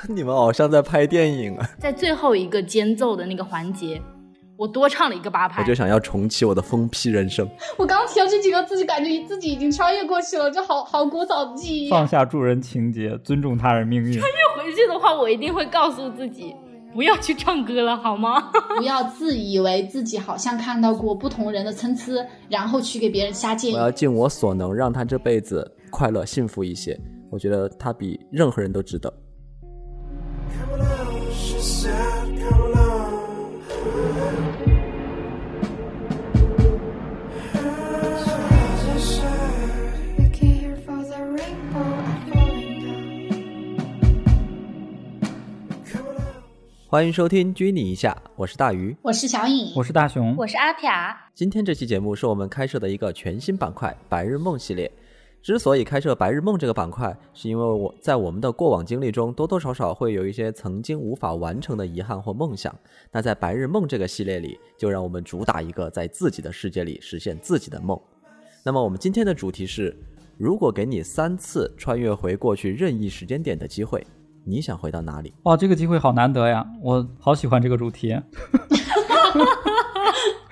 你们好像在拍电影啊！在最后一个间奏的那个环节，我多唱了一个八拍，我就想要重启我的疯批人生。我刚提到这几个字，就感觉自己已经穿越过去了，就好好古早的记忆。放下助人情节，尊重他人命运。穿越回去的话，我一定会告诉自己。不要去唱歌了，好吗？不要自以为自己好像看到过不同人的参差，然后去给别人瞎建议。我要尽我所能，让他这辈子快乐幸福一些。我觉得他比任何人都值得。欢迎收听《拘你一下》，我是大鱼，我是小颖，我是大熊，我是阿撇。今天这期节目是我们开设的一个全新板块——白日梦系列。之所以开设白日梦这个板块，是因为我在我们的过往经历中，多多少少会有一些曾经无法完成的遗憾或梦想。那在白日梦这个系列里，就让我们主打一个在自己的世界里实现自己的梦。那么我们今天的主题是：如果给你三次穿越回过去任意时间点的机会。你想回到哪里？哇，这个机会好难得呀！我好喜欢这个主题。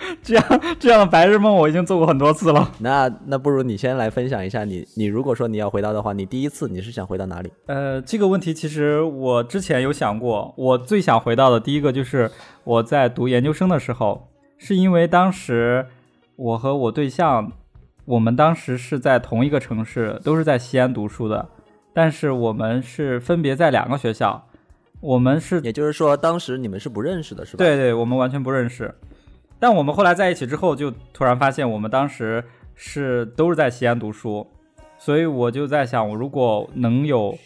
这样这样的白日梦我已经做过很多次了。那那不如你先来分享一下，你你如果说你要回到的话，你第一次你是想回到哪里？呃，这个问题其实我之前有想过，我最想回到的第一个就是我在读研究生的时候，是因为当时我和我对象，我们当时是在同一个城市，都是在西安读书的。但是我们是分别在两个学校，我们是，也就是说，当时你们是不认识的，是吧？对对，我们完全不认识。但我们后来在一起之后，就突然发现我们当时是都是在西安读书，所以我就在想，我如果能有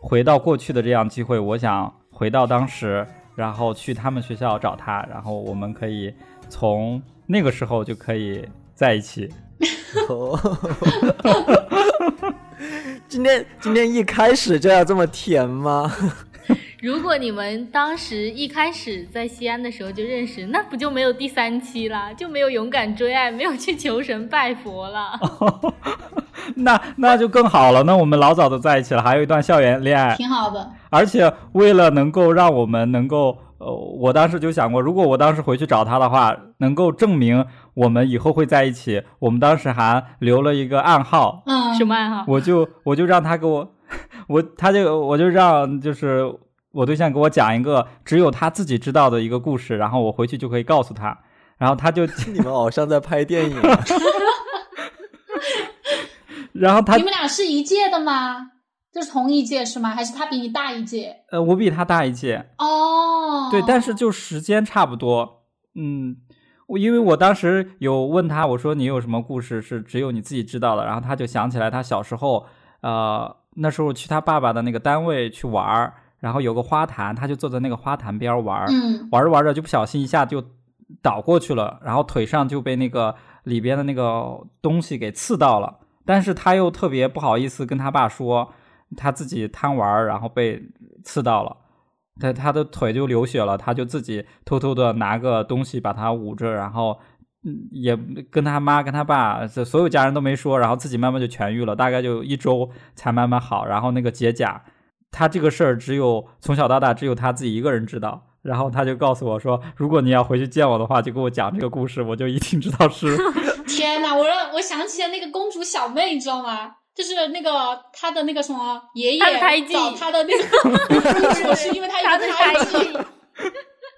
回到过去的这样机会，我想回到当时，然后去他们学校找他，然后我们可以从那个时候就可以在一起。今天今天一开始就要这么甜吗？如果你们当时一开始在西安的时候就认识，那不就没有第三期了？就没有勇敢追爱，没有去求神拜佛了。那那就更好了。那我们老早都在一起了，还有一段校园恋爱，挺好的。而且为了能够让我们能够。呃，我当时就想过，如果我当时回去找他的话，能够证明我们以后会在一起。我们当时还留了一个暗号，嗯，什么暗号？我就我就让他给我，我他就我就让就是我对象给我讲一个只有他自己知道的一个故事，然后我回去就可以告诉他，然后他就 你们好像在拍电影，然后他你们俩是一届的吗？就是同一届是吗？还是他比你大一届？呃，我比他大一届。哦，对，但是就时间差不多。嗯，我因为我当时有问他，我说你有什么故事是只有你自己知道的？然后他就想起来他小时候，呃，那时候去他爸爸的那个单位去玩儿，然后有个花坛，他就坐在那个花坛边玩儿，玩着玩着就不小心一下就倒过去了，然后腿上就被那个里边的那个东西给刺到了，但是他又特别不好意思跟他爸说。他自己贪玩，然后被刺到了，他他的腿就流血了，他就自己偷偷的拿个东西把他捂着，然后也跟他妈跟他爸这所有家人都没说，然后自己慢慢就痊愈了，大概就一周才慢慢好。然后那个结痂，他这个事儿只有从小到大只有他自己一个人知道。然后他就告诉我说，如果你要回去见我的话，就给我讲这个故事，我就一定知道是。天哪，我让我想起了那个公主小妹，你知道吗？就是那个他的那个什么爷爷找他的那个，是因为他有胎记。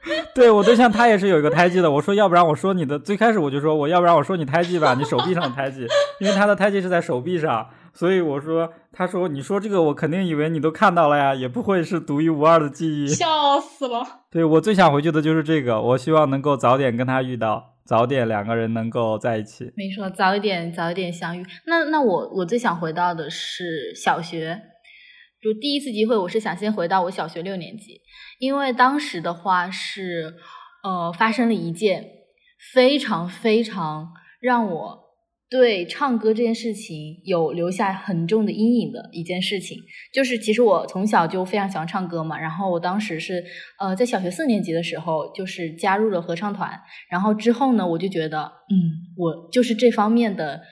对我对象他也是有一个胎记的。我说要不然我说你的最开始我就说我要不然我说你胎记吧，你手臂上的胎记，因为他的胎记是在手臂上，所以我说他说你说这个我肯定以为你都看到了呀，也不会是独一无二的记忆。笑死了。对我最想回去的就是这个，我希望能够早点跟他遇到。早点两个人能够在一起，没错，早一点早一点相遇。那那我我最想回到的是小学，就第一次机会，我是想先回到我小学六年级，因为当时的话是呃发生了一件非常非常让我。对唱歌这件事情有留下很重的阴影的一件事情，就是其实我从小就非常喜欢唱歌嘛。然后我当时是呃在小学四年级的时候，就是加入了合唱团。然后之后呢，我就觉得，嗯，我就是这方面的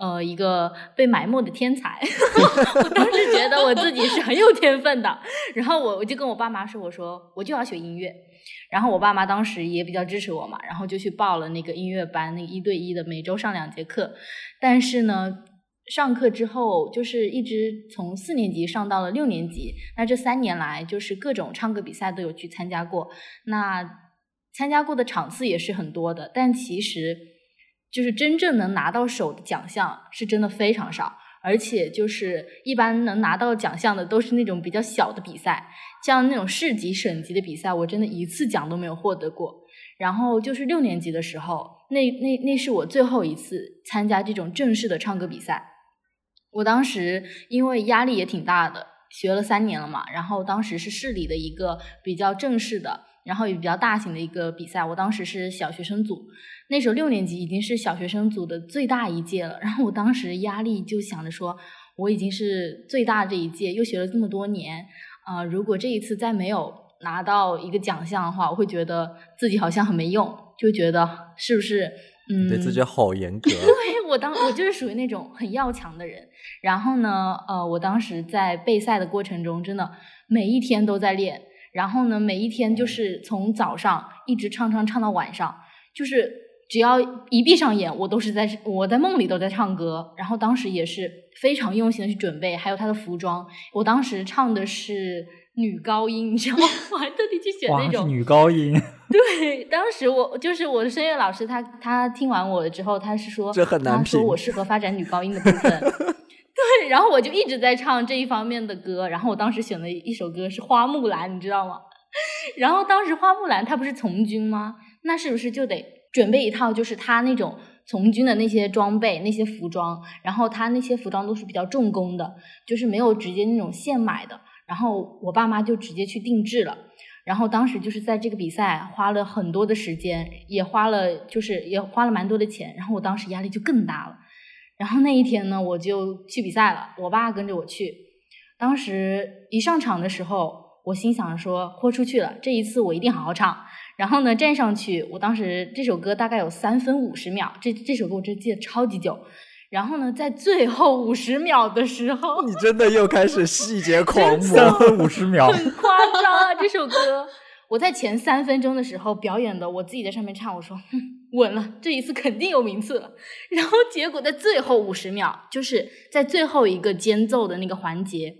呃，一个被埋没的天才，我当时觉得我自己是很有天分的，然后我我就跟我爸妈说，我说我就要学音乐，然后我爸妈当时也比较支持我嘛，然后就去报了那个音乐班，那一对一的，每周上两节课，但是呢，上课之后就是一直从四年级上到了六年级，那这三年来就是各种唱歌比赛都有去参加过，那参加过的场次也是很多的，但其实。就是真正能拿到手的奖项是真的非常少，而且就是一般能拿到奖项的都是那种比较小的比赛，像那种市级、省级的比赛，我真的一次奖都没有获得过。然后就是六年级的时候，那那那是我最后一次参加这种正式的唱歌比赛。我当时因为压力也挺大的，学了三年了嘛，然后当时是市里的一个比较正式的。然后也比较大型的一个比赛，我当时是小学生组，那时候六年级已经是小学生组的最大一届了。然后我当时压力就想着说，我已经是最大这一届，又学了这么多年，啊，如果这一次再没有拿到一个奖项的话，我会觉得自己好像很没用，就觉得是不是？嗯，对自己好严格。对我当我就是属于那种很要强的人。然后呢，呃，我当时在备赛的过程中，真的每一天都在练。然后呢，每一天就是从早上一直唱唱唱到晚上，就是只要一闭上眼，我都是在我在梦里都在唱歌。然后当时也是非常用心的去准备，还有他的服装。我当时唱的是女高音，你知道吗？我还特地去选那种女高音。对，当时我就是我的声乐老师，他他听完我之后，他是说，这很难他说我适合发展女高音的部分。对，然后我就一直在唱这一方面的歌，然后我当时选的一首歌是《花木兰》，你知道吗？然后当时花木兰她不是从军吗？那是不是就得准备一套就是她那种从军的那些装备、那些服装？然后她那些服装都是比较重工的，就是没有直接那种现买的。然后我爸妈就直接去定制了。然后当时就是在这个比赛花了很多的时间，也花了就是也花了蛮多的钱。然后我当时压力就更大了。然后那一天呢，我就去比赛了，我爸跟着我去。当时一上场的时候，我心想说豁出去了，这一次我一定好好唱。然后呢，站上去，我当时这首歌大概有三分五十秒，这这首歌我真记得超级久。然后呢，在最后五十秒的时候，你真的又开始细节 狂魔，三分五十秒，很夸张啊！这首歌，我在前三分钟的时候表演的，我自己在上面唱，我说。哼。稳了，这一次肯定有名次了。然后结果在最后五十秒，就是在最后一个间奏的那个环节，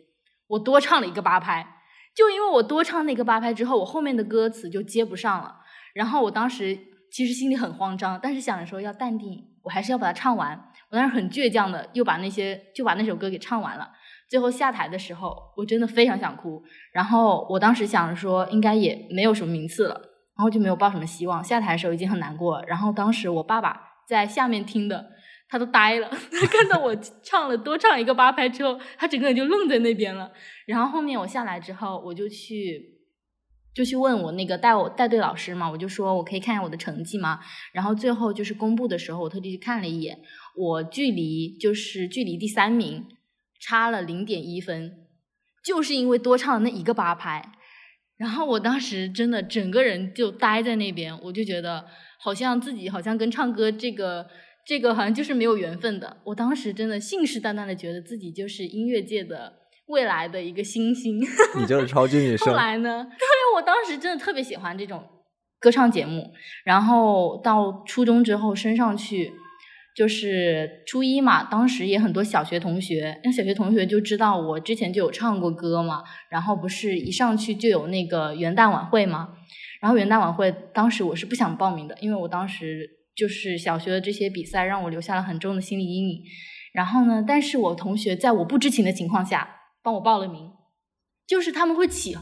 我多唱了一个八拍。就因为我多唱那个八拍之后，我后面的歌词就接不上了。然后我当时其实心里很慌张，但是想着说要淡定，我还是要把它唱完。我当时很倔强的又把那些就把那首歌给唱完了。最后下台的时候，我真的非常想哭。然后我当时想着说，应该也没有什么名次了。然后就没有抱什么希望，下台的时候已经很难过。然后当时我爸爸在下面听的，他都呆了。他看到我 唱了多唱一个八拍之后，他整个人就愣在那边了。然后后面我下来之后，我就去就去问我那个带我带队老师嘛，我就说我可以看一下我的成绩吗？然后最后就是公布的时候，我特地去看了一眼，我距离就是距离第三名差了零点一分，就是因为多唱了那一个八拍。然后我当时真的整个人就呆在那边，我就觉得好像自己好像跟唱歌这个这个好像就是没有缘分的。我当时真的信誓旦旦的觉得自己就是音乐界的未来的一个新星。你就是超级女生。后来呢？对，我当时真的特别喜欢这种歌唱节目。然后到初中之后升上去。就是初一嘛，当时也很多小学同学，那小学同学就知道我之前就有唱过歌嘛，然后不是一上去就有那个元旦晚会嘛，然后元旦晚会当时我是不想报名的，因为我当时就是小学的这些比赛让我留下了很重的心理阴影，然后呢，但是我同学在我不知情的情况下帮我报了名，就是他们会起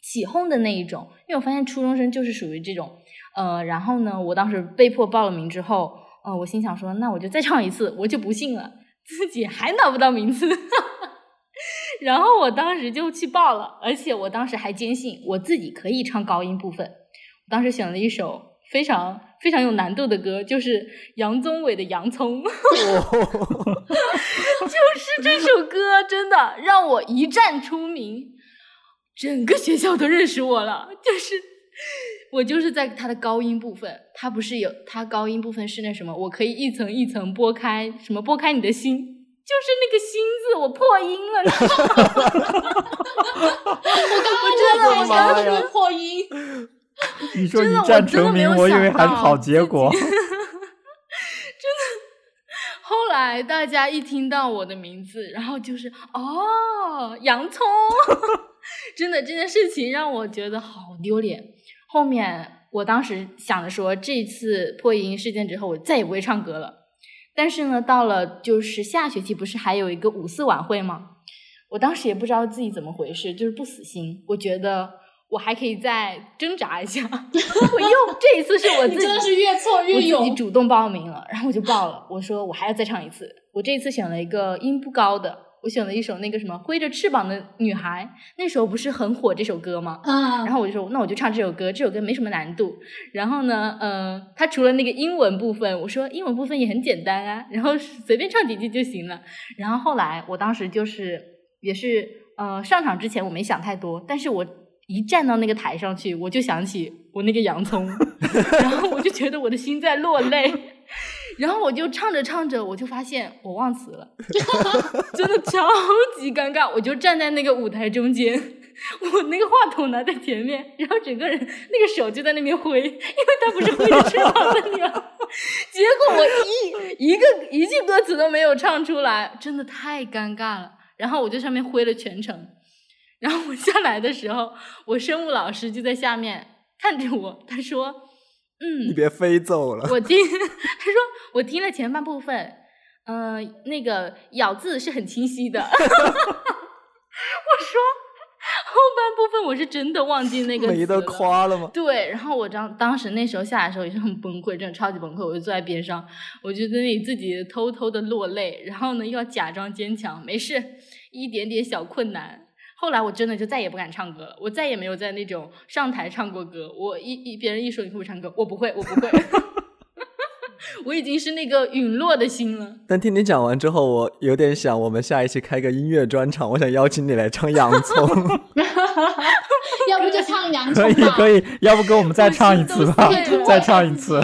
起哄的那一种，因为我发现初中生就是属于这种，呃，然后呢，我当时被迫报了名之后。哦，我心想说，那我就再唱一次，我就不信了，自己还拿不到名次。然后我当时就去报了，而且我当时还坚信我自己可以唱高音部分。我当时选了一首非常非常有难度的歌，就是杨宗纬的《洋葱》。就是这首歌，真的让我一战出名，整个学校都认识我了。就是。我就是在它的高音部分，它不是有它高音部分是那什么，我可以一层一层拨开，什么拨开你的心，就是那个心字，我破音了。我刚刚真的我刚刚破音。你说你站成名，我以为还是好结果。真的，后来大家一听到我的名字，然后就是哦，洋葱。真的这件事情让我觉得好丢脸。后面我当时想着说，这次破音事件之后，我再也不会唱歌了。但是呢，到了就是下学期，不是还有一个五四晚会吗？我当时也不知道自己怎么回事，就是不死心，我觉得。我还可以再挣扎一下，我又这一次是我自己真的是越挫越勇，我自己主动报名了，然后我就报了。我说我还要再唱一次，我这一次选了一个音不高的，我选了一首那个什么挥着翅膀的女孩，那时候不是很火这首歌吗？啊，然后我就说那我就唱这首歌，这首歌没什么难度。然后呢，嗯，它除了那个英文部分，我说英文部分也很简单啊，然后随便唱几句就行了。然后后来我当时就是也是呃上场之前我没想太多，但是我。一站到那个台上去，我就想起我那个洋葱，然后我就觉得我的心在落泪，然后我就唱着唱着，我就发现我忘词了，真的超级尴尬。我就站在那个舞台中间，我那个话筒拿在前面，然后整个人那个手就在那边挥，因为他不是挥着翅膀的鸟，结果我一一个一句歌词都没有唱出来，真的太尴尬了。然后我就上面挥了全程。然后我下来的时候，我生物老师就在下面看着我，他说：“嗯，你别飞走了。”我听他说，我听了前半部分，嗯，那个咬字是很清晰的。我说后半部分我是真的忘记那个没得夸了吗？对，然后我当当时那时候下来的时候也是很崩溃，真的超级崩溃。我就坐在边上，我就在那里自己偷偷的落泪，然后呢又要假装坚强，没事，一点点小困难。后来我真的就再也不敢唱歌了，我再也没有在那种上台唱过歌。我一一别人一说你会不会唱歌，我不会，我不会。我已经是那个陨落的心了。但听你讲完之后，我有点想，我们下一期开个音乐专场，我想邀请你来唱《洋葱 》。要不就唱《洋葱》可以可以，要不跟我们再唱一次吧，再唱一次。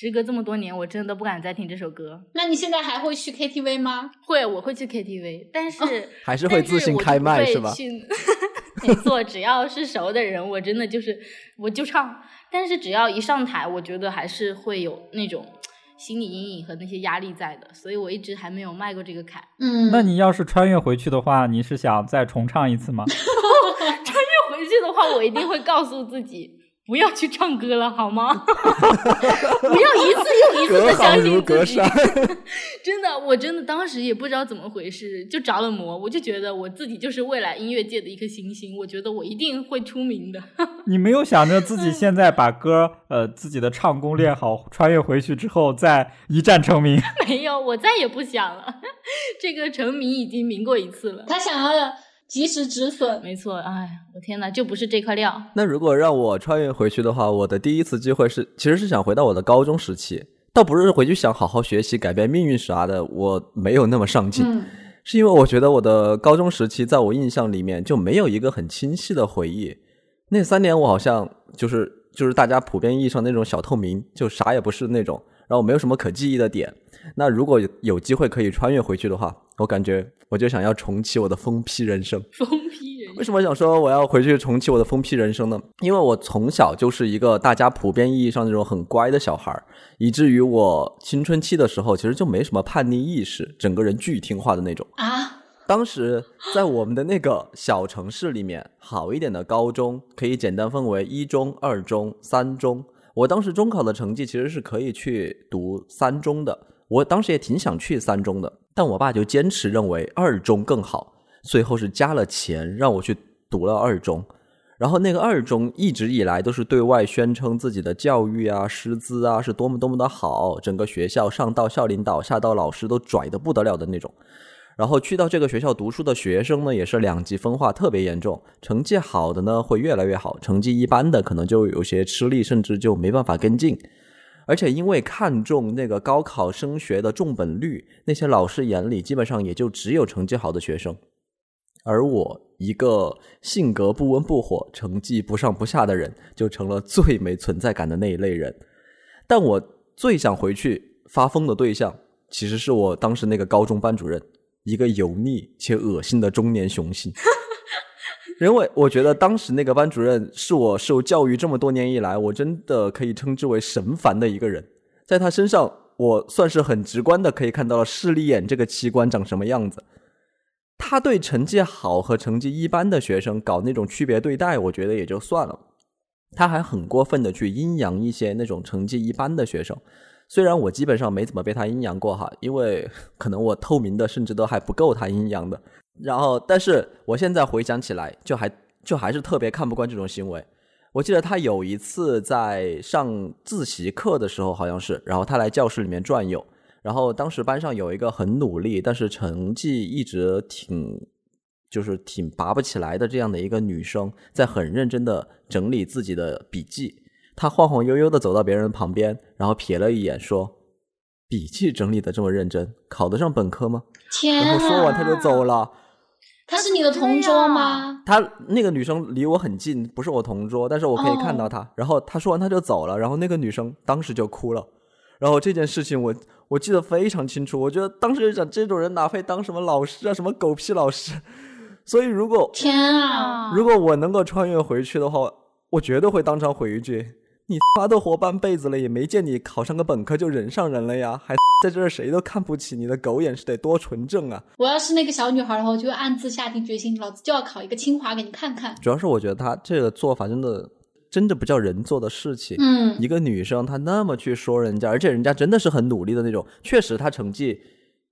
时隔这么多年，我真的不敢再听这首歌。那你现在还会去 KTV 吗？会，我会去 KTV，但是还是会自行开麦是吧？没错，只要是熟的人，我真的就是我就唱。但是只要一上台，我觉得还是会有那种心理阴影和那些压力在的，所以我一直还没有迈过这个坎。嗯，那你要是穿越回去的话，你是想再重唱一次吗？穿越回去的话，我一定会告诉自己。不要去唱歌了，好吗？不要一次又一次的相信自己。真的，我真的当时也不知道怎么回事，就着了魔。我就觉得我自己就是未来音乐界的一颗星星，我觉得我一定会出名的。你没有想着自己现在把歌呃自己的唱功练好，穿越回去之后再一战成名？没有，我再也不想了。这个成名已经名过一次了。他想要。及时止损，没错。哎，我天哪，就不是这块料。那如果让我穿越回去的话，我的第一次机会是，其实是想回到我的高中时期，倒不是回去想好好学习、改变命运啥的，我没有那么上进，是因为我觉得我的高中时期在我印象里面就没有一个很清晰的回忆。那三年我好像就是就是大家普遍意义上那种小透明，就啥也不是那种，然后没有什么可记忆的点。那如果有机会可以穿越回去的话，我感觉。我就想要重启我的疯批人生。疯批人生？为什么想说我要回去重启我的疯批人生呢？因为我从小就是一个大家普遍意义上那种很乖的小孩儿，以至于我青春期的时候其实就没什么叛逆意识，整个人巨听话的那种啊。当时在我们的那个小城市里面，好一点的高中可以简单分为一中、二中、三中。我当时中考的成绩其实是可以去读三中的，我当时也挺想去三中的。但我爸就坚持认为二中更好，最后是加了钱让我去读了二中。然后那个二中一直以来都是对外宣称自己的教育啊、师资啊是多么多么的好，整个学校上到校领导、下到老师都拽的不得了的那种。然后去到这个学校读书的学生呢，也是两极分化特别严重，成绩好的呢会越来越好，成绩一般的可能就有些吃力，甚至就没办法跟进。而且因为看重那个高考升学的重本率，那些老师眼里基本上也就只有成绩好的学生。而我一个性格不温不火、成绩不上不下的人，就成了最没存在感的那一类人。但我最想回去发疯的对象，其实是我当时那个高中班主任，一个油腻且恶心的中年雄性。因为我觉得当时那个班主任是我受教育这么多年以来，我真的可以称之为神烦的一个人。在他身上，我算是很直观的可以看到了视力眼这个器官长什么样子。他对成绩好和成绩一般的学生搞那种区别对待，我觉得也就算了。他还很过分的去阴阳一些那种成绩一般的学生。虽然我基本上没怎么被他阴阳过哈，因为可能我透明的甚至都还不够他阴阳的。然后，但是我现在回想起来，就还就还是特别看不惯这种行为。我记得他有一次在上自习课的时候，好像是，然后他来教室里面转悠，然后当时班上有一个很努力，但是成绩一直挺就是挺拔不起来的这样的一个女生，在很认真的整理自己的笔记。她晃晃悠悠的走到别人旁边，然后瞥了一眼，说：“笔记整理的这么认真，考得上本科吗？”天！然后说完他就走了。她是你的同桌吗？她那个女生离我很近，不是我同桌，但是我可以看到她。然后她说完她就走了，然后那个女生当时就哭了。然后这件事情我我记得非常清楚，我觉得当时就想这种人哪配当什么老师啊，什么狗屁老师。所以如果天啊，如果我能够穿越回去的话，我绝对会当场回一句。你妈都活半辈子了，也没见你考上个本科就人上人了呀，还在这儿谁都看不起你的狗眼是得多纯正啊！我要是那个小女孩的话，我就会暗自下定决心，老子就要考一个清华给你看看。主要是我觉得她这个做法真的，真的不叫人做的事情。嗯，一个女生她那么去说人家，而且人家真的是很努力的那种，确实她成绩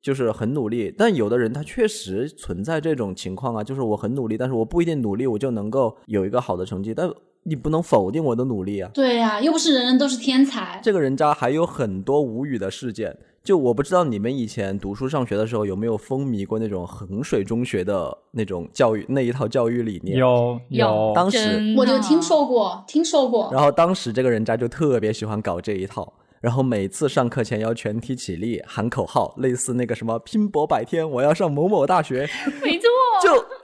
就是很努力，但有的人他确实存在这种情况啊，就是我很努力，但是我不一定努力我就能够有一个好的成绩，但。你不能否定我的努力啊！对呀，又不是人人都是天才。这个人渣还有很多无语的事件，就我不知道你们以前读书上学的时候有没有风靡过那种衡水中学的那种教育那一套教育理念？有有，当时我就听说过，听说过。然后当时这个人渣就特别喜欢搞这一套，然后每次上课前要全体起立喊口号，类似那个什么拼搏百天，我要上某某大学。没错，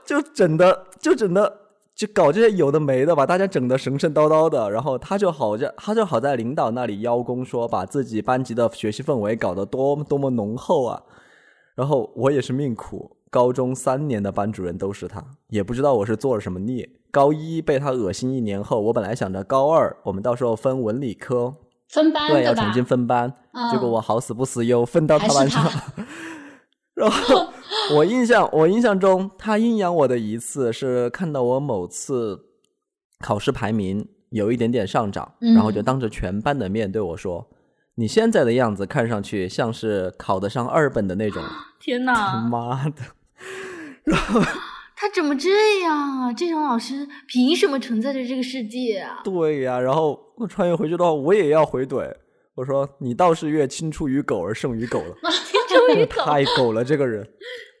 就就整的就整的。就搞这些有的没的，把大家整得神神叨叨的，然后他就好在他就好在领导那里邀功，说把自己班级的学习氛围搞得多么多么浓厚啊。然后我也是命苦，高中三年的班主任都是他，也不知道我是做了什么孽。高一被他恶心一年后，我本来想着高二我们到时候分文理科分班对，要重新分班，结果我好死不死又分到他班上，然后。我印象，我印象中，他阴阳我的一次是看到我某次考试排名有一点点上涨，然后就当着全班的面对我说：“你现在的样子看上去像是考得上二本的那种。”天哪！他妈的！然后他怎么这样啊？这种老师凭什么存在着这个世界啊？对呀，然后我穿越回去的话，我也要回怼。我说：“你倒是越青出于狗而胜于狗了，于狗，太狗了这个人。”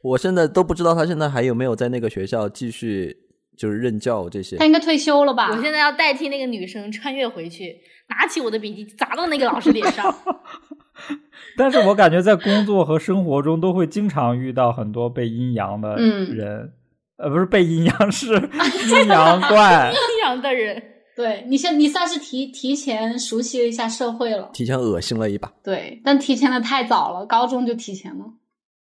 我现在都不知道他现在还有没有在那个学校继续就是任教这些。他应该退休了吧？我现在要代替那个女生穿越回去，拿起我的笔记砸到那个老师脸上。但是我感觉在工作和生活中都会经常遇到很多被阴阳的人，呃，不是被阴阳，是 阴阳怪。阴阳的人，对你现你算是提提前熟悉了一下社会了，提前恶心了一把。对，但提前的太早了，高中就提前了。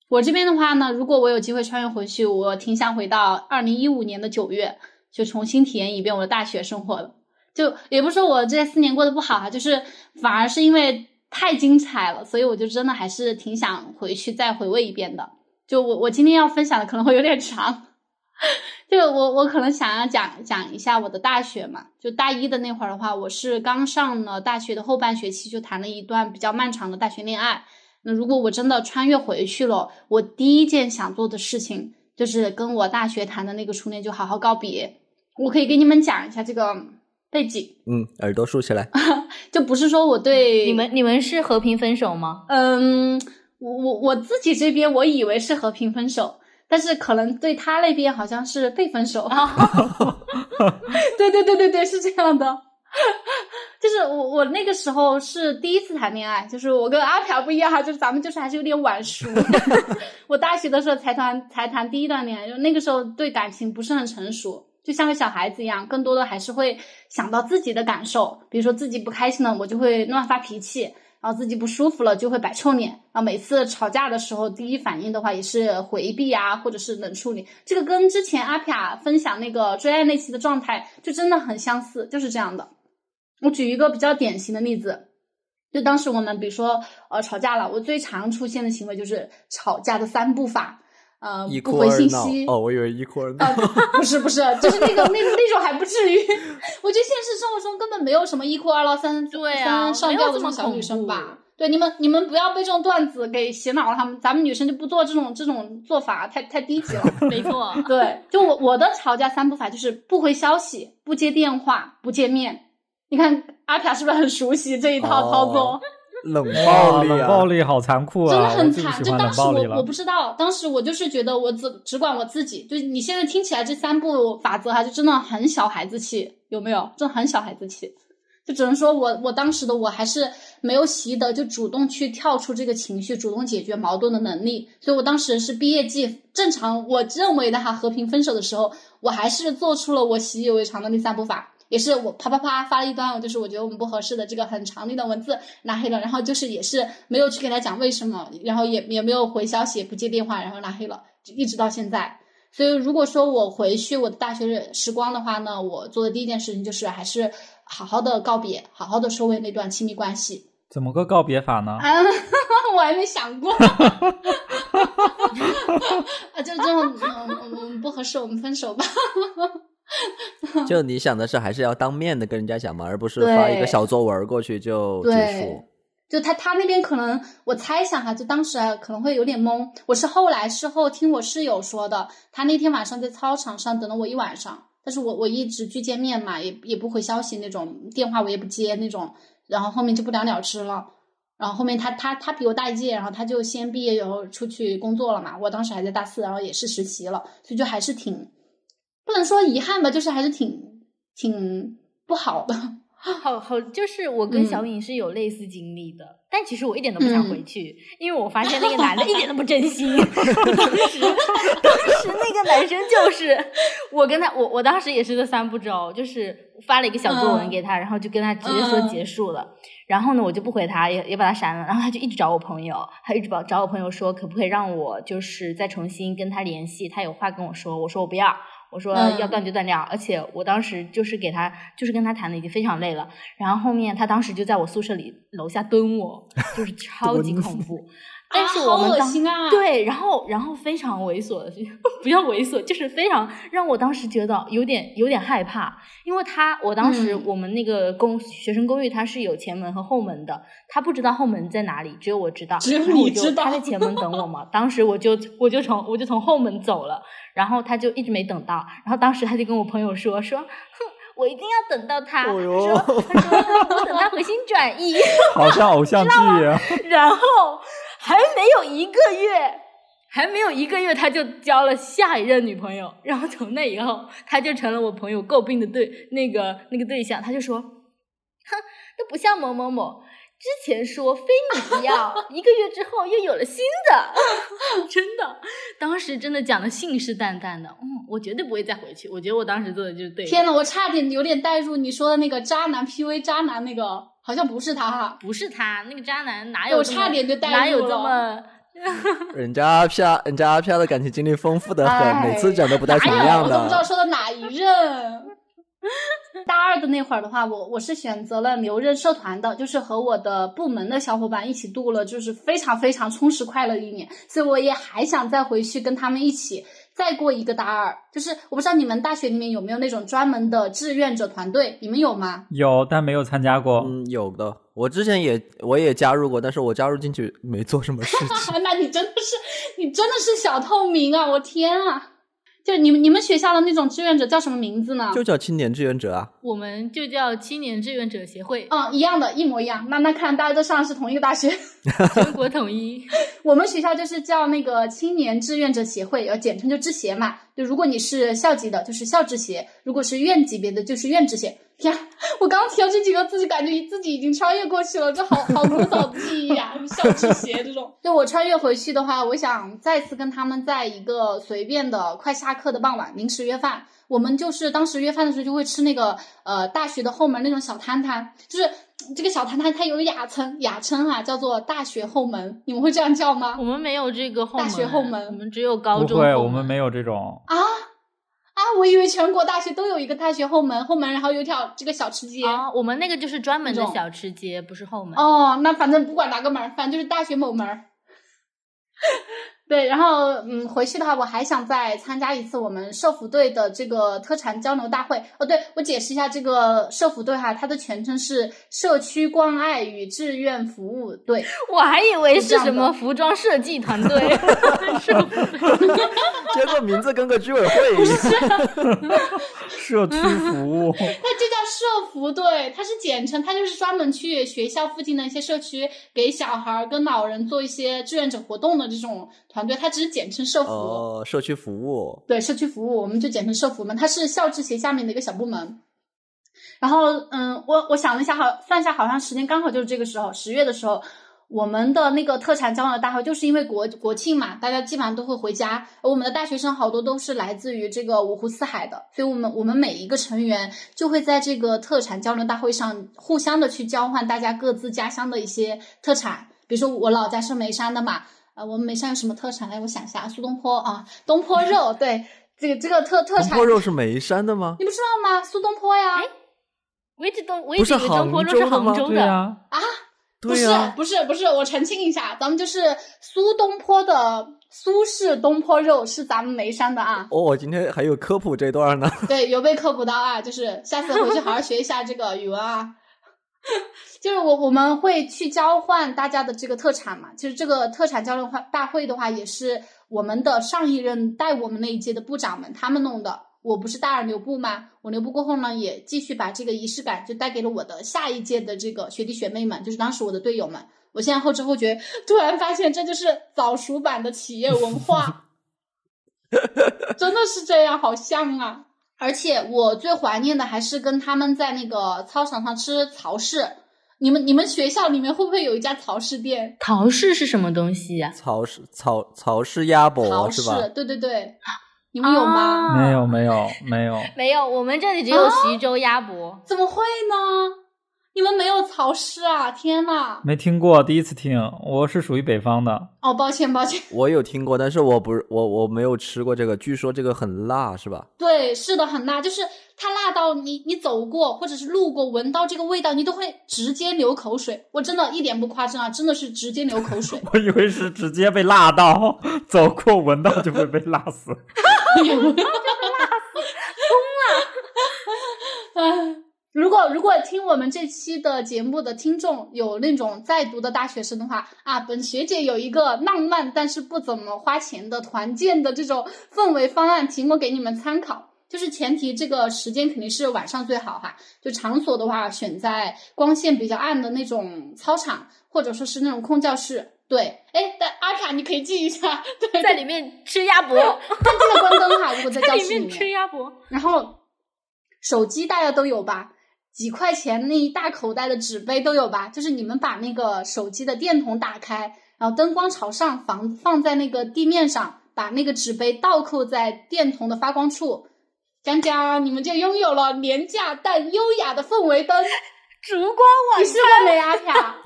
我这边的话呢，如果我有机会穿越回去，我挺想回到二零一五年的九月，就重新体验一遍我的大学生活的。就也不是说我这四年过得不好哈，就是反而是因为太精彩了，所以我就真的还是挺想回去再回味一遍的。就我我今天要分享的可能会有点长，就我我可能想要讲讲一下我的大学嘛。就大一的那会儿的话，我是刚上了大学的后半学期，就谈了一段比较漫长的大学恋爱。那如果我真的穿越回去了，我第一件想做的事情就是跟我大学谈的那个初恋就好好告别。我可以给你们讲一下这个背景。嗯，耳朵竖起来。就不是说我对你们，你们是和平分手吗？嗯，我我我自己这边我以为是和平分手，但是可能对他那边好像是被分手。对对对对对，是这样的。就是我我那个时候是第一次谈恋爱，就是我跟阿朴不一样哈，就是咱们就是还是有点晚熟。我大学的时候才谈才谈第一段恋爱，就那个时候对感情不是很成熟，就像个小孩子一样，更多的还是会想到自己的感受，比如说自己不开心了，我就会乱发脾气。然后自己不舒服了就会摆臭脸，啊，每次吵架的时候第一反应的话也是回避啊，或者是冷处理。这个跟之前阿皮亚分享那个追爱那期的状态就真的很相似，就是这样的。我举一个比较典型的例子，就当时我们比如说呃吵架了，我最常出现的行为就是吵架的三步法。呃，不回信息哦，我以为一哭二闹，不是不是，就是那个那那种还不至于。我觉得现实生活中根本没有什么一哭二闹三三上吊的这种小女生吧？对，你们你们不要被这种段子给洗脑了，他们咱们女生就不做这种这种做法，太太低级了。没错，对，就我我的吵架三步法就是不回消息、不接电话、不见面。你看阿卡是不是很熟悉这一套操作？冷暴力，冷暴力好残酷啊！真的很惨。就当时我我不知道，当时我就是觉得我只只管我自己。就你现在听起来这三步法则哈，就真的很小孩子气，有没有？真的很小孩子气。就只能说我我当时的我还是没有习得就主动去跳出这个情绪，主动解决矛盾的能力。所以我当时是毕业季，正常我认为的哈和平分手的时候，我还是做出了我习以为常的那三步法。也是我啪啪啪发了一段，就是我觉得我们不合适的这个很长的一段文字拉黑了，然后就是也是没有去给他讲为什么，然后也也没有回消息，也不接电话，然后拉黑了，一直到现在。所以如果说我回去我的大学时光的话呢，我做的第一件事情就是还是好好的告别，好好的收尾那段亲密关系。怎么个告别法呢？啊，我还没想过。啊，就这种，嗯嗯，不合适，我们分手吧。就你想的是还是要当面的跟人家讲嘛，而不是发一个小作文过去就结束。就他他那边可能我猜想哈，就当时可能会有点懵。我是后来事后听我室友说的，他那天晚上在操场上等了我一晚上，但是我我一直拒见面嘛，也也不回消息那种，电话我也不接那种，然后后面就不了了之了。然后后面他他他比我大一届，然后他就先毕业以后出去工作了嘛，我当时还在大四，然后也是实习了，所以就还是挺。不能说遗憾吧，就是还是挺挺不好的。好好，就是我跟小颖是有类似经历的，但其实我一点都不想回去，因为我发现那个 男的一点都不真心。当时，当时那个男生就是我跟他，我我当时也是这三步骤，就是发了一个小作文给他，然后就跟他直接说结束了。然后呢，我就不回他，也也把他删了。然后他就一直找我朋友，他一直找找我朋友说，可不可以让我就是再重新跟他联系？他有话跟我说。我说我不要。我说要断就断掉，而且我当时就是给他，就是跟他谈的已经非常累了。然后后面他当时就在我宿舍里楼下蹲我，就是 超级恐怖。但是我们当对，然后然后非常猥琐的，不要猥琐，就是非常让我当时觉得有点有点害怕，因为他我当时我们那个公学生公寓他是有前门和后门的，他不知道后门在哪里，只有我知道，只有你知道，他在前门等我嘛。当时我就我就从我就从后门走了，然后他就一直没等到，然后当时他就跟我朋友说说，哼，我一定要等到他，说他说 我等他回心转意，好像偶像剧啊，然后。还没有一个月，还没有一个月，他就交了下一任女朋友。然后从那以后，他就成了我朋友诟病的对那个那个对象。他就说：“哼，都不像某某某，之前说非你不要，一个月之后又有了新的。”真的，当时真的讲的信誓旦旦的。嗯，我绝对不会再回去。我觉得我当时做的就是对。天呐，我差点有点带入你说的那个渣男 PV 渣男那个。好像不是他哈，不是他，那个渣男哪有？我差点就哪有这么？人家阿飘，人家阿飘的感情经历丰富的很，每次讲都不带重样的。我都不知道说的哪一任。大二的那会儿的话，我我是选择了留任社团的，就是和我的部门的小伙伴一起度了，就是非常非常充实快乐的一年，所以我也还想再回去跟他们一起。再过一个大二，就是我不知道你们大学里面有没有那种专门的志愿者团队，你们有吗？有，但没有参加过。嗯，有的，我之前也我也加入过，但是我加入进去没做什么事情。那你真的是，你真的是小透明啊！我天啊！就你们你们学校的那种志愿者叫什么名字呢？就叫青年志愿者啊。我们就叫青年志愿者协会。嗯，一样的，一模一样。那那看大家都上的是同一个大学，全国统一。我们学校就是叫那个青年志愿者协会，要简称就志协嘛。就如果你是校级的，就是校制鞋；如果是院级别的，就是院制鞋。天，我刚提到这几个字，就感觉自己已经穿越过去了，这好好古早的记忆啊！校制鞋这种，就我穿越回去的话，我想再次跟他们在一个随便的快下课的傍晚临时约饭。我们就是当时约饭的时候就会吃那个呃大学的后门那种小摊摊，就是这个小摊摊它有雅称雅称啊、叫做大学后门，你们会这样叫吗？我们没有这个后门，大学后门我们只有高不会，中后门我们没有这种。啊啊！我以为全国大学都有一个大学后门，后门然后有条这个小吃街。啊，我们那个就是专门的小吃街，不是后门。哦，那反正不管哪个门，反正就是大学某门儿。对，然后嗯，回去的话，我还想再参加一次我们社服队的这个特产交流大会。哦，对，我解释一下这个社服队哈，它的全称是社区关爱与志愿服务队。我还以为是什么服装设计团队，是结果名字跟个居委会一样。社区服务，它就叫社服队，它是简称，它就是专门去学校附近的一些社区，给小孩儿跟老人做一些志愿者活动的这种团队，它只是简称社服。哦，社区服务。对社区服务，我们就简称社服嘛，它是校志协下面的一个小部门。然后，嗯，我我想了一下，好算一下，好像时间刚好就是这个时候，十月的时候，我们的那个特产交流大会，就是因为国国庆嘛，大家基本上都会回家，而我们的大学生好多都是来自于这个五湖四海的，所以我们我们每一个成员就会在这个特产交流大会上互相的去交换大家各自家乡的一些特产，比如说我老家是眉山的嘛，呃，我们眉山有什么特产？来，我想一下，苏东坡啊，东坡肉，对，这个这个特特产，东坡肉是眉山的吗？你不知道吗？苏东坡呀，我一直都我一不是直以为东坡肉是杭州的吗杭州的。对呀、不是不是不是，我澄清一下，咱们就是苏东坡的苏式东坡肉是咱们眉山的啊，哦，今天还有科普这段呢。对，有被科普到啊，就是下次回去好好学一下这个语文啊。就是我我们会去交换大家的这个特产嘛，其实这个特产交流会大会的话，也是我们的上一任带我们那一届的部长们他们弄的。我不是大二留部吗？我留部过后呢，也继续把这个仪式感就带给了我的下一届的这个学弟学妹们，就是当时我的队友们。我现在后知后觉，突然发现这就是早熟版的企业文化，真的是这样，好像啊！而且我最怀念的还是跟他们在那个操场上吃曹氏。你们你们学校里面会不会有一家曹氏店？曹氏是什么东西呀、曹氏曹曹氏鸭脖是吧？对对对，你们有吗？啊没有没有没有，没有，我们这里只有徐州鸭脖。怎么会呢？你们没有潮湿啊！天呐！没听过，第一次听。我是属于北方的，哦，抱歉抱歉。我有听过，但是我不是我我没有吃过这个，据说这个很辣是吧？对，是的，很辣，就是它辣到你你走过或者是路过闻到这个味道，你都会直接流口水。我真的一点不夸张啊，真的是直接流口水。我以为是直接被辣到，走过闻到就会被辣死。唉，如果如果听我们这期的节目的听众有那种在读的大学生的话啊，本学姐有一个浪漫但是不怎么花钱的团建的这种氛围方案，提供给你们参考。就是前提这个时间肯定是晚上最好哈，就场所的话选在光线比较暗的那种操场，或者说是那种空教室。对，哎，但阿卡你可以记一下，对，在里面吃鸭脖，但记得关灯哈，如果在在教室里里面吃。鸭脖。然后手机大家都有吧？几块钱那一大口袋的纸杯都有吧？就是你们把那个手机的电筒打开，然后灯光朝上放放在那个地面上，把那个纸杯倒扣在电筒的发光处，讲讲你们就拥有了廉价但优雅的氛围灯。烛光晚你试过没，阿卡？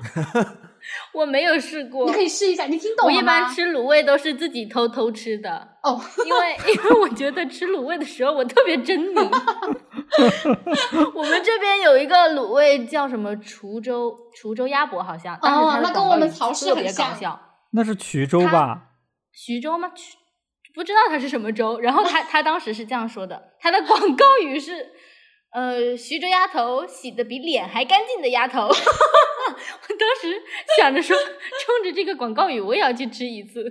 我没有试过你可。以试一下，你听懂了我一般？吃卤味都是自己偷偷吃的，哦，因为因为我觉得吃卤味的时候我特别狰狞。我们这边有一个卤味叫什么滁州滁州鸭脖，好像，但是它的哦那跟我们曹氏特别很像搞笑。那是衢州吧？徐州吗？徐不知道它是什么州。然后他他 当时是这样说的，他的广告语是，呃，徐州鸭头洗的比脸还干净的鸭头。我当时想着说，冲着这个广告语，我也要去吃一次，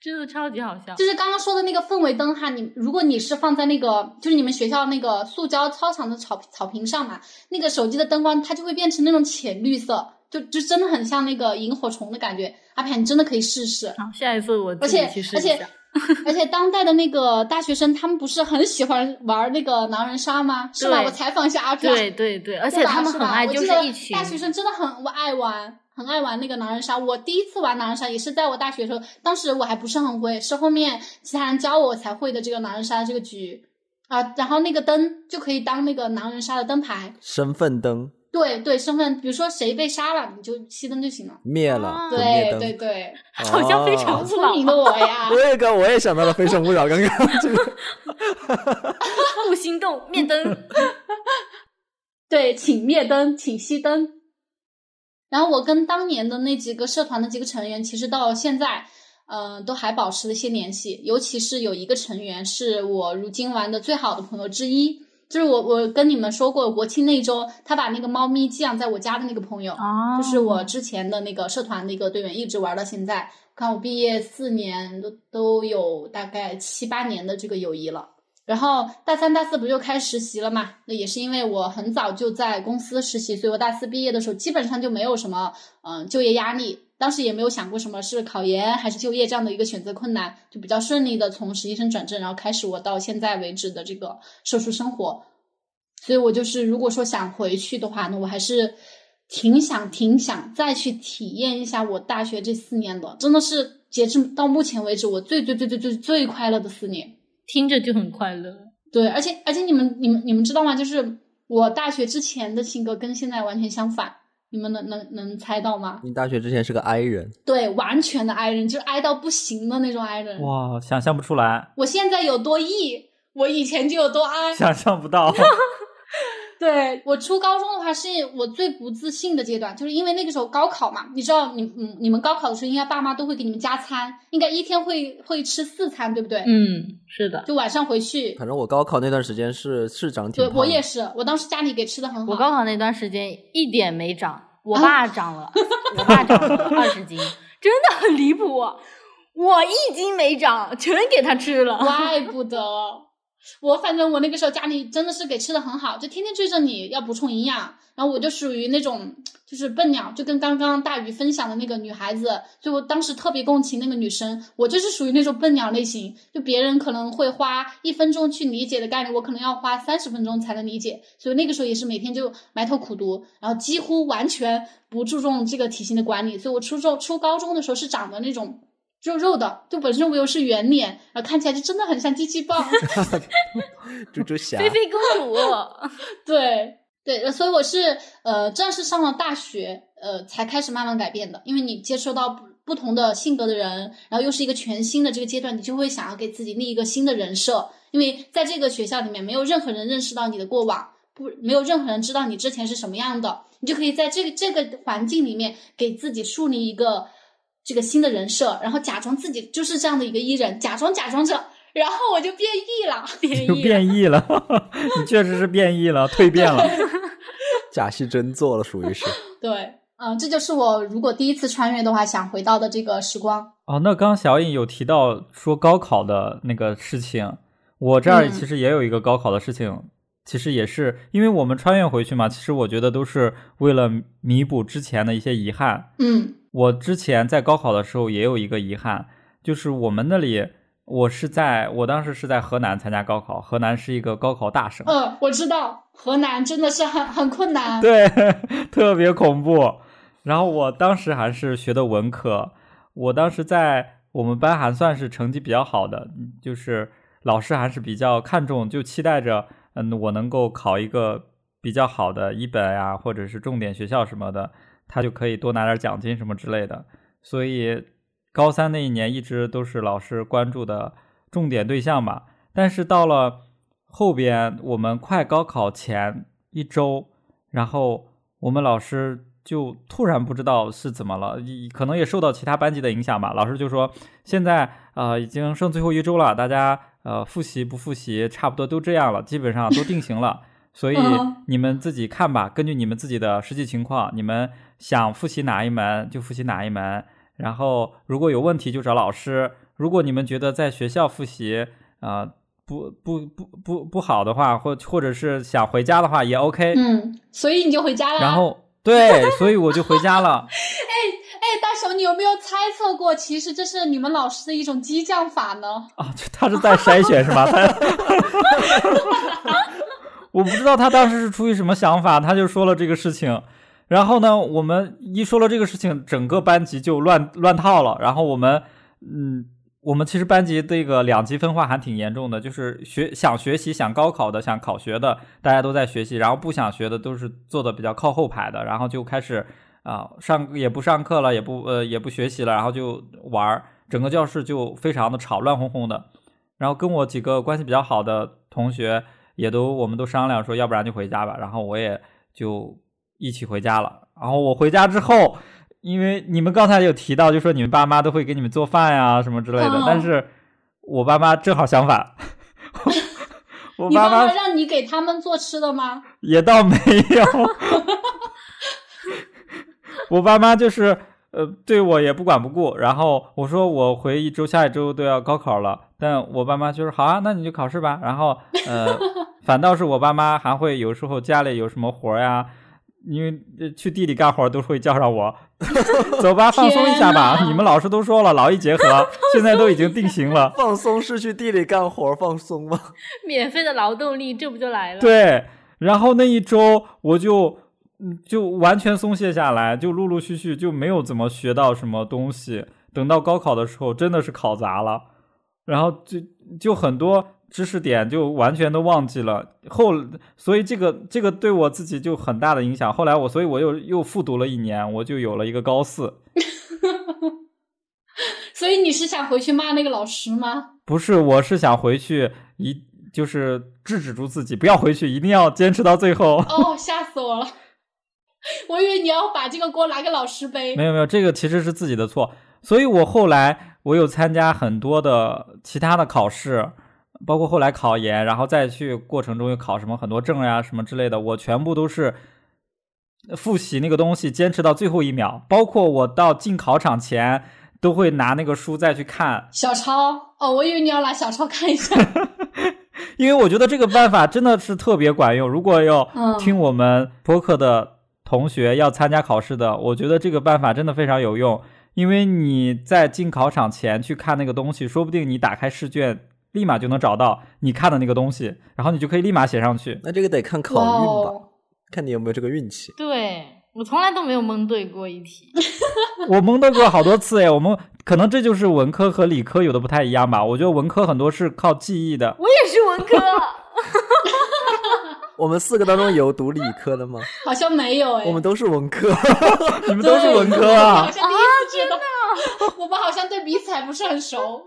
真的超级好笑。就是刚刚说的那个氛围灯哈，你如果你是放在那个就是你们学校那个塑胶操场的草草坪上嘛，那个手机的灯光它就会变成那种浅绿色，就就真的很像那个萤火虫的感觉。阿凯，你真的可以试试。好，下一次我而且自己去试而且。而且当代的那个大学生，他们不是很喜欢玩那个狼人杀吗？是吧？我采访一下阿朱，对对对，而且他们很爱，就是我记得一群大学生真的很爱玩，很爱玩那个狼人杀。我第一次玩狼人杀也是在我大学的时候，当时我还不是很会，是后面其他人教我才会的这个狼人杀这个局啊。然后那个灯就可以当那个狼人杀的灯牌，身份灯对对，身份，比如说谁被杀了，你就熄灯就行了。灭了。对对对，好像非常聪明的我呀我。也刚我也想到了《非诚勿扰》，刚刚这个 不心动，灭灯。对，请灭灯，请熄灯。然后我跟当年的那几个社团的几个成员，其实到现在，呃，都还保持了一些联系。尤其是有一个成员是我如今玩的最好的朋友之一，就是我我跟你们说过，国庆那一周，他把那个猫咪寄养在我家的那个朋友，哦就是我之前的那个社团的一个队员，一直玩到现在。看我毕业四年，都都有大概七八年的这个友谊了。然后大三、大四不就开实习了嘛？那也是因为我很早就在公司实习，所以我大四毕业的时候基本上就没有什么嗯、呃就业压力。当时也没有想过什么是考研还是就业这样的一个选择困难，就比较顺利的从实习生转正，然后开始我到现在为止的这个社畜生活。所以我就是如果说想回去的话，那我还是挺想挺想再去体验一下我大学这四年的，真的是截至到目前为止我最最最最最最快乐的四年。听着就很快乐。对，而且而且你们你们你们知道吗？就是我大学之前的性格跟现在完全相反，你们能能能猜到吗？你大学之前是个 I 人，对，完全的 I 人，就是 I 到不行的那种 I 人。哇，想象不出来，我现在有多 E，我以前就有多 I。想象不到。对我初高中的话，是我最不自信的阶段，就是因为那个时候高考嘛，你知道你嗯你们高考的时候，应该爸妈都会给你们加餐，应该一天会会吃四餐，对不对？嗯，是的，就晚上回去。反正我高考那段时间是是长挺对胖的。我也是，我当时家里给吃的很好。我高考那段时间一点没长，我爸长了，我爸长了二十斤，真的很离谱。我一斤没长，全给他吃了。怪不得。我反正我那个时候家里真的是给吃的很好，就天天追着你要补充营养，然后我就属于那种就是笨鸟，就跟刚刚大鱼分享的那个女孩子，所以我当时特别共情那个女生，我就是属于那种笨鸟类型，就别人可能会花一分钟去理解的概率，我可能要花三十分钟才能理解，所以那个时候也是每天就埋头苦读，然后几乎完全不注重这个体型的管理，所以我初中初高中的时候是长的那种。肉肉的，就本身我又是圆脸，然后看起来就真的很像机器棒。猪猪侠，菲菲公主，对对，所以我是呃，正是上了大学，呃，才开始慢慢改变的。因为你接触到不不同的性格的人，然后又是一个全新的这个阶段，你就会想要给自己立一个新的人设。因为在这个学校里面，没有任何人认识到你的过往，不，没有任何人知道你之前是什么样的，你就可以在这个这个环境里面给自己树立一个这个新的人设，然后假装自己就是这样的一个艺人，假装假装着，然后我就变异了。变就异了。变异了，你确实是变异了，蜕变了。假戏真做了，属于是。对，嗯、这就是我如果第一次穿越的话，想回到的这个时光。哦，那刚小颖有提到说高考的那个事情，我这儿嗯其实也有一个高考的事情，其实也是因为我们穿越回去嘛，其实我觉得都是为了弥补之前的一些遗憾。嗯我之前在高考的时候也有一个遗憾，就是我们那里，我是在我当时是在河南参加高考，河南是一个高考大省，呃，我知道河南真的是很很困难。对，特别恐怖。然后我当时还是学的文科，我当时在我们班还算是成绩比较好的，嗯就是老师还是比较看重，就期待着，嗯，我能够考一个比较好的一本呀，或者是重点学校什么的，他就可以多拿点奖金什么之类的。所以高三那一年一直都是老师关注的重点对象吧。但是到了后边，我们快高考前一周，然后我们老师就突然不知道是怎么了，可能也受到其他班级的影响吧。老师就说，现在呃已经剩最后一周了，大家呃复习不复习，差不多都这样了，基本上都定型了。所以嗯你们自己看吧，根据你们自己的实际情况，你们想复习哪一门就复习哪一门，然后如果有问题就找老师。如果你们觉得在学校复习啊、呃不不不不不好的话，或或者是想回家的话也 OK。嗯，所以你就回家了。然后对，所以我就回家了。哎，大雄，你有没有猜测过，其实这是你们老师的一种激将法呢？啊，就他是在筛选是吧？他，我不知道他当时是出于什么想法，他就说了这个事情。然后呢，我们一说了这个事情，整个班级就乱乱套了。然后我们，嗯，我们其实班级这个两极分化还挺严重的，就是学想学习、想高考的、想考学的，大家都在学习；然后不想学的，都是坐的比较靠后排的，然后就开始啊上也不上课了，也不呃也不学习了，然后就玩儿，整个教室就非常的吵，乱哄哄的。然后跟我几个关系比较好的同学也都，我们都商量说，要不然就回家吧。然后我也就。一起回家了，然后我回家之后，因为你们刚才有提到，就说你们爸妈都会给你们做饭呀什么之类的，但是我爸妈正好相反。我爸妈让你给他们做吃的吗？也倒没有。我爸妈就是呃对我也不管不顾，然后我说我回一周，下一周都要高考了，但我爸妈就是好啊，那你就考试吧。然后呃，反倒是我爸妈还会有时候家里有什么活呀。因为去地里干活都会叫上我，走吧，放松一下吧。你们老师都说了，劳逸结合，现在都已经定型了。放松是去地里干活放松吗？免费的劳动力，这不就来了？对，然后那一周我就就完全松懈下来，就陆陆续续就没有怎么学到什么东西。等到高考的时候，真的是考砸了，然后就就很多。知识点就完全都忘记了，后所以这个这个对我自己就很大的影响。后来我所以我又又复读了一年，我就有了一个高四。所以你是想回去骂那个老师吗？不是，我是想回去一就是制止住自己，不要回去，一定要坚持到最后。哦，吓死我了！我以为你要把这个锅拿给老师背。没有没有，这个其实是自己的错。所以我后来我有参加很多的其他的考试。包括后来考研，然后再去过程中又考什么很多证呀什么之类的，我全部都是复习那个东西，坚持到最后一秒。包括我到进考场前，都会拿那个书再去看小抄。哦，我以为你要拿小抄看一下，因为我觉得这个办法真的是特别管用。如果要听我们播客的同学要参加考试的，我觉得这个办法真的非常有用。因为你在进考场前去看那个东西，说不定你打开试卷。立马就能找到你看的那个东西，然后你就可以立马写上去。那这个得看考运吧，看你有没有这个运气。对我从来都没有蒙对过一题，我蒙对过好多次哎。我们可能这就是文科和理科有的不太一样吧。我觉得文科很多是靠记忆的。我也是文科。我们四个当中有读理科的吗？好像没有哎。我们都是文科，你们都是文科啊？好像第一次知道。我们好像对彼此还不是很熟，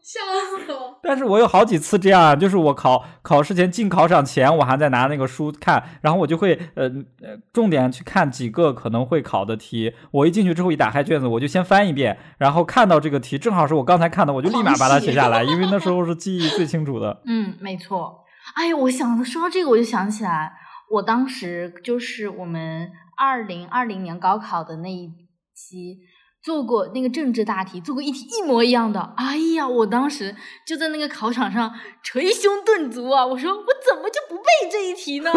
笑死我！但是我有好几次这样，就是我考考试前进考场前，我还在拿那个书看，然后我就会呃呃重点去看几个可能会考的题。我一进去之后，一打开卷子，我就先翻一遍，然后看到这个题正好是我刚才看的，我就立马把它写下来，因为那时候是记忆最清楚的。嗯，没错。哎呀，我想说到这个，我就想起来，我当时就是我们二零二零年高考的那一期做过那个政治大题，做过一题一模一样的。哎呀，我当时就在那个考场上捶胸顿足啊！我说我怎么就不背这一题呢？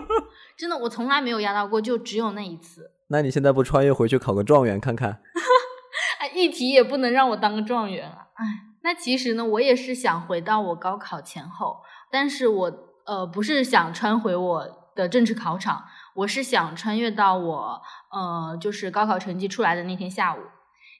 真的，我从来没有压到过，就只有那一次。那你现在不穿越回去考个状元看看？哎，一题也不能让我当个状元啊！哎，那其实呢，我也是想回到我高考前后。但是我呃不是想穿回我的政治考场，我是想穿越到我呃就是高考成绩出来的那天下午，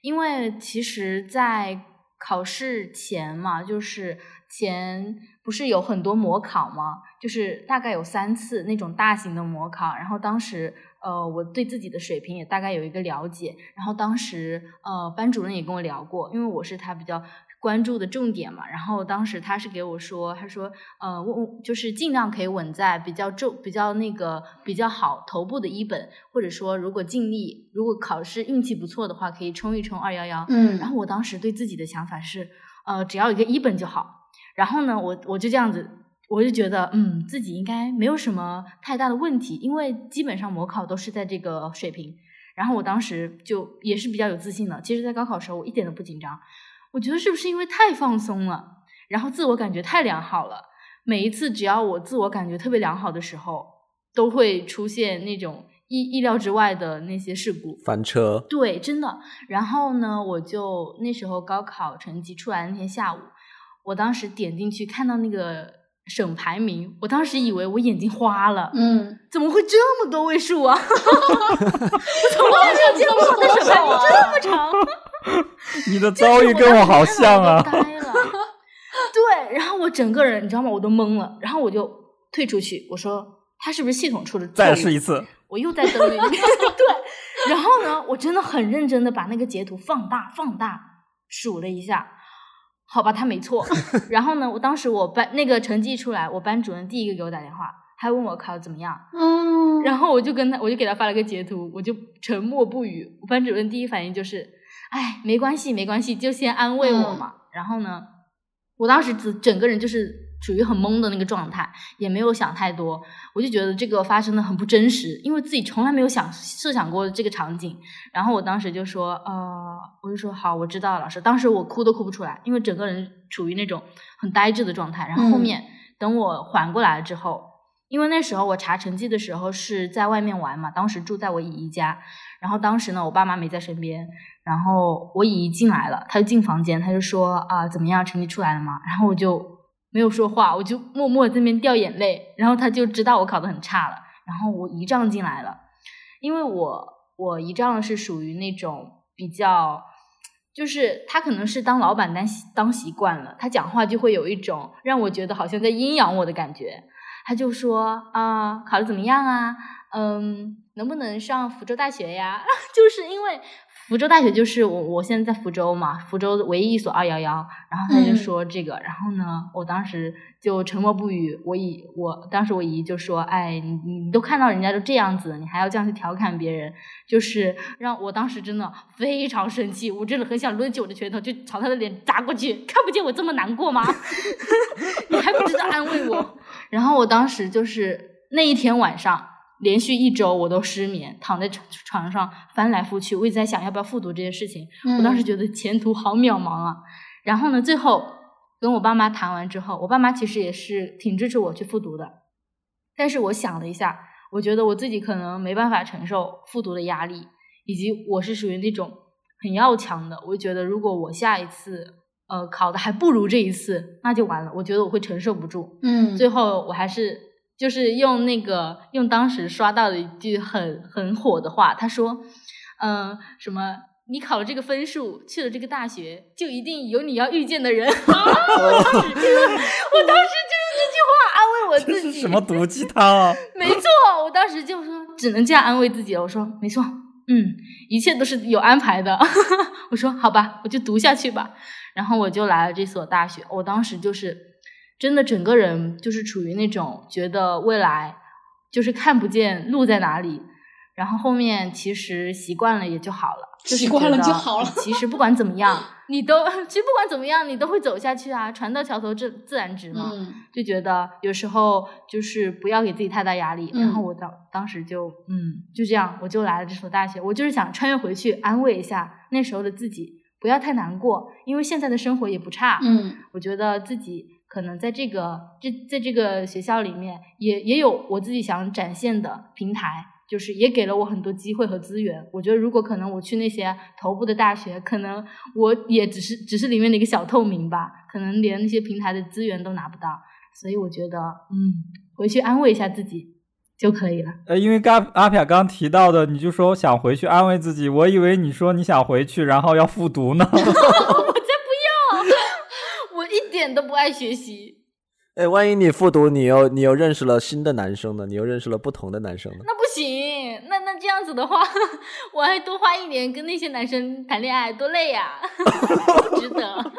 因为其实，在考试前嘛，就是前不是有很多模考吗？就是大概有三次那种大型的模考，然后当时呃我对自己的水平也大概有一个了解，然后当时呃班主任也跟我聊过，因为我是他比较。关注的重点嘛，然后当时他是给我说，他说，呃，我就是尽量可以稳在比较重、比较那个比较好头部的一本，或者说如果尽力，如果考试运气不错的话，可以冲一冲二幺幺。嗯，然后我当时对自己的想法是，呃，只要一个一本就好。然后呢，我我就这样子，我就觉得，嗯，自己应该没有什么太大的问题，因为基本上模考都是在这个水平。然后我当时就也是比较有自信的。其实，在高考时候，我一点都不紧张。我觉得是不是因为太放松了，然后自我感觉太良好了？每一次只要我自我感觉特别良好的时候，都会出现那种意意料之外的那些事故。翻车，对，真的。然后呢，我就那时候高考成绩出来那天下午，我当时点进去看到那个省排名，我当时以为我眼睛花了，嗯，怎么会这么多位数啊？我从来没有见过我的省排名这么长。你的遭遇跟我好像啊。对，然后我整个人你知道吗？我都懵了，然后我就退出去，我说他是不是系统出了？再试一次，我又再登了一遍，对，然后呢，我真的很认真的把那个截图放大放大数了一下，好吧，他没错。然后呢，我当时我班那个成绩出来，我班主任第一个给我打电话，他问我考的怎么样，嗯，然后我就跟他，我就给他发了个截图，我就沉默不语。我班主任第一反应就是，哎，没关系，没关系，就先安慰我嘛。然后呢，我当时整整个人就是处于很懵的那个状态，也没有想太多，我就觉得这个发生的很不真实，因为自己从来没有想设想过这个场景。然后我当时就说，呃，我就说好，我知道了，老师。当时我哭都哭不出来，因为整个人处于那种很呆滞的状态。然后后嗯面、等我缓过来了之后，因为那时候我查成绩的时候是在外面玩嘛，当时住在我姨姨家，然后当时呢我爸妈没在身边，然后我姨进来了，她就进房间，她就说啊怎么样，成绩出来了吗？然后我就没有说话，我就默默在那边掉眼泪，然后她就知道我考得很差了，然后我姨丈进来了，因为我我姨丈是属于那种比较。就是他可能是当老板当当习惯了，他讲话就会有一种让我觉得好像在阴阳我的感觉。他就说啊、考得怎么样啊？嗯，能不能上福州大学呀？就是因为福州大学就是我我现在在福州嘛，福州唯一一所二幺幺。然后他就嗯说这个，然后呢，我当时就沉默不语。我姨，我当时我姨就说：“哎，你你都看到人家都这样子，你还要这样去调侃别人，就是让我当时真的非常生气，我真的很想抡起我的拳头就朝他的脸砸过去。看不见我这么难过吗？你还不知道安慰我？然后我当时就是那一天晚上，连续一周我都失眠，躺在床床上翻来覆去，我一直在想要不要复读这件事情。我当时嗯觉得前途好渺茫啊。然后呢，最后跟我爸妈谈完之后，我爸妈其实也是挺支持我去复读的。但是我想了一下，我觉得我自己可能没办法承受复读的压力，以及我是属于那种很要强的。我就觉得如果我下一次呃考的还不如这一次，那就完了。我觉得我会承受不住。嗯，最后我还是就是用那个用当时刷到的一句很很火的话，他说，嗯、什么你考了这个分数，去了这个大学，就一定有你要遇见的人。我当时就我当时就用这句话安慰我自己。是什么毒鸡汤啊？没错，我当时就说只能这样安慰自己了。我说没错，嗯，一切都是有安排的。我说好吧，我就读下去吧。然后我就来了这所大学。我当时就是真的整个人就是处于那种觉得未来就是看不见路在哪里。然后后面其实习惯了也就好了，就是习惯了就好了其实不管怎么样，你都其实不管怎么样，你都会走下去啊。船到桥头自自然直嘛。嗯就觉得有时候就是不要给自己太大压力。嗯然后我当当时就嗯就这样，我就来了这所大学。我就是想穿越回去安慰一下那时候的自己，不要太难过，因为现在的生活也不差。嗯我觉得自己可能在这个这在这个学校里面也也有我自己想展现的平台。就是也给了我很多机会和资源。我觉得如果可能我去那些头部的大学，可能我也只是只是里面的一个小透明吧，可能连那些平台的资源都拿不到。所以我觉得，嗯，回去安慰一下自己就可以了。呃，因为刚阿飘刚提到的，你就说想回去安慰自己，我以为你说你想回去，然后要复读呢。都不爱学习。哎，万一你复读，你又你又认识了新的男生呢？你又认识了不同的男生呢？那不行，那那这样子的话，我还多花一年跟那些男生谈恋爱，多累呀、不值得。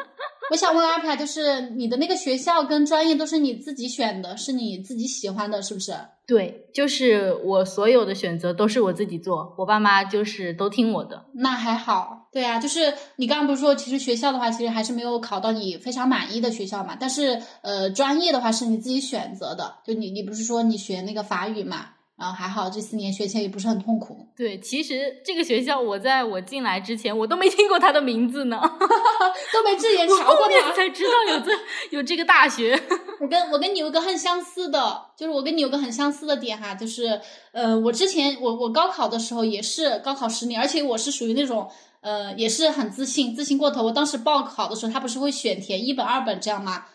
我想问阿凯，就是你的那个学校跟专业都是你自己选的，是你自己喜欢的，是不是？对，就是我所有的选择都是我自己做，我爸妈就是都听我的。那还好，对啊，就是你刚刚不是说，其实学校的话，其实还是没有考到你非常满意的学校嘛。但是呃，专业的话是你自己选择的，就你你不是说你学那个法语嘛，然后还好这四年学起来也不是很痛苦，对，其实这个学校我在我进来之前，我都没听过他的名字呢，都没正眼瞧过他。才知道有这有这个大学。我跟我跟你有个很相似的，就是我跟你有个很相似的点哈，就是呃，我之前我我高考的时候也是高考十年，而且我是属于那种呃也是很自信，自信过头。我当时报考的时候，他不是会选填一本二本这样吗？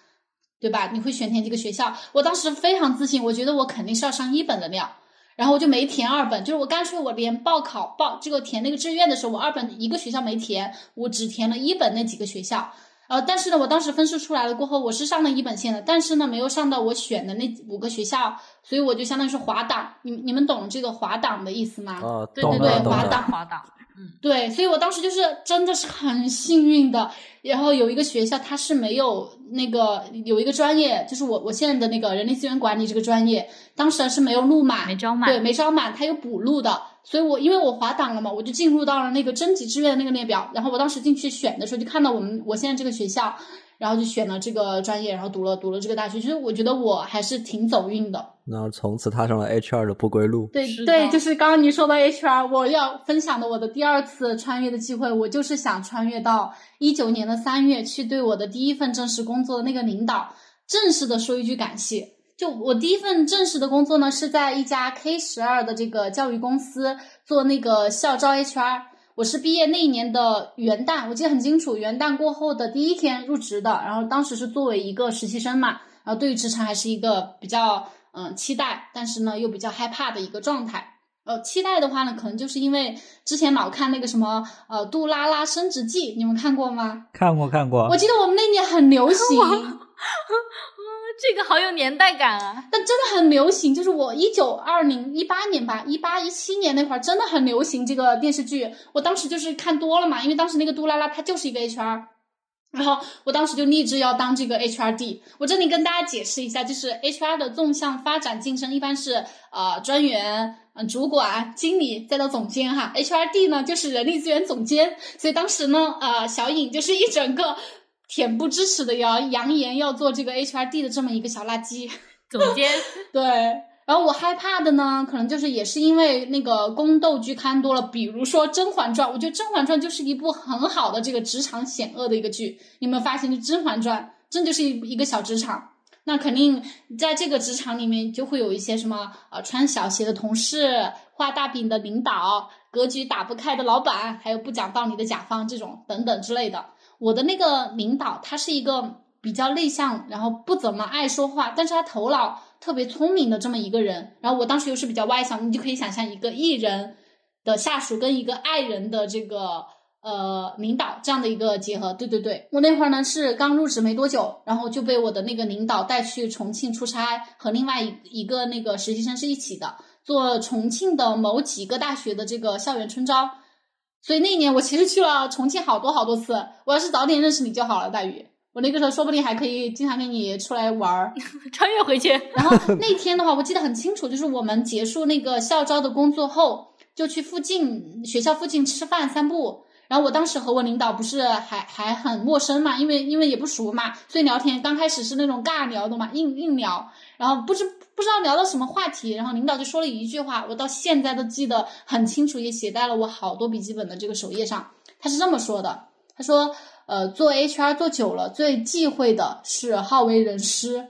对吧？你会选填这个学校？我当时非常自信，我觉得我肯定是要上一本的料，然后我就没填二本，就是我干脆我连报考报这个填那个志愿的时候，我二本一个学校没填，我只填了一本那几个学校。呃，但是呢，我当时分数出来了过后，我是上了一本线的，但是呢，没有上到我选的那五个学校，所以我就相当于是滑档。你你们懂这个滑档的意思吗？啊，对懂对了懂了滑档滑档，对，所以我当时就是真的是很幸运的。然后有一个学校，它是没有那个有一个专业，就是我我现在的那个人力资源管理这个专业，当时是没有录满，没招满对，没招满，它有补录的。所以我因为我滑档了嘛，我就进入到了那个征集志愿的那个列表。然后我当时进去选的时候，就看到我们我现在这个学校，然后就选了这个专业，然后读了读了这个大学。其实我觉得我还是挺走运的。那从此踏上了 HR 的不归路。对对，就是刚刚你说到 HR，我要分享的我的第二次穿越的机会，我就是想穿越到一九年的三月，去对我的第一份正式工作的那个领导正式的说一句感谢。就我第一份正式的工作呢，是在一家 K 十二的这个教育公司做那个校招 HR。我是毕业那一年的元旦，我记得很清楚，元旦过后的第一天入职的，然后当时是作为一个实习生嘛，然后对于职场还是一个比较嗯期待，但是呢又比较害怕的一个状态。呃，期待的话呢，可能就是因为之前老看那个什么呃《杜拉拉升职记》，你们看过吗？看过看过我，记得我们那年很流行 这个好有年代感啊！但真的很流行。就是我一九二零一八年吧，一八一七年那会儿真的很流行这个电视剧。我当时就是看多了嘛，因为当时那个杜拉拉她就是一个 HR。然后我当时就立志要当这个 HRD。我这里跟大家解释一下，就是 HR 的纵向发展晋升一般是呃专员、嗯、主管、经理再到总监哈。HRD 呢就是人力资源总监。所以当时呢，呃，小颖就是一整个恬不知耻的要扬言要做这个 HRD 的这么一个小垃圾。总监 对，然后我害怕的呢，可能就是也是因为那个宫斗剧看多了，比如说《甄嬛传》，我觉得《甄嬛传》就是一部很好的这个职场险恶的一个剧。你有没有发现，就《甄嬛传》真就是一一个小职场。那肯定在这个职场里面，就会有一些什么呃穿小鞋的同事、画大饼的领导、格局打不开的老板，还有不讲道理的甲方这种等等之类的。我的那个领导，他是一个比较内向，然后不怎么爱说话，但是他头脑特别聪明的这么一个人。然后我当时又是比较外向，你就可以想象一个艺人的下属跟一个爱人的这个呃领导这样的一个结合。对对对，我那会儿呢是刚入职没多久，然后就被我的那个领导带去重庆出差，和另外一一个那个实习生是一起的，做重庆的某几个大学的这个校园春招。所以那一年我其实去了重庆好多好多次。我要是早点认识你就好了，大宇。我那个时候说不定还可以经常跟你出来玩儿。穿越回去，然后那天的话，我记得很清楚，就是我们结束那个校招的工作后，就去附近学校附近吃饭散步。然后我当时和我领导不是还还很陌生嘛，因为因为也不熟嘛，所以聊天刚开始是那种尬聊的嘛，硬硬聊。然后不知不知道聊到什么话题，然后领导就说了一句话，我到现在都记得很清楚，也写在了我好多笔记本的这个首页上。他是这么说的，他说：“呃，做 HR 做久了，最忌讳的是好为人师。”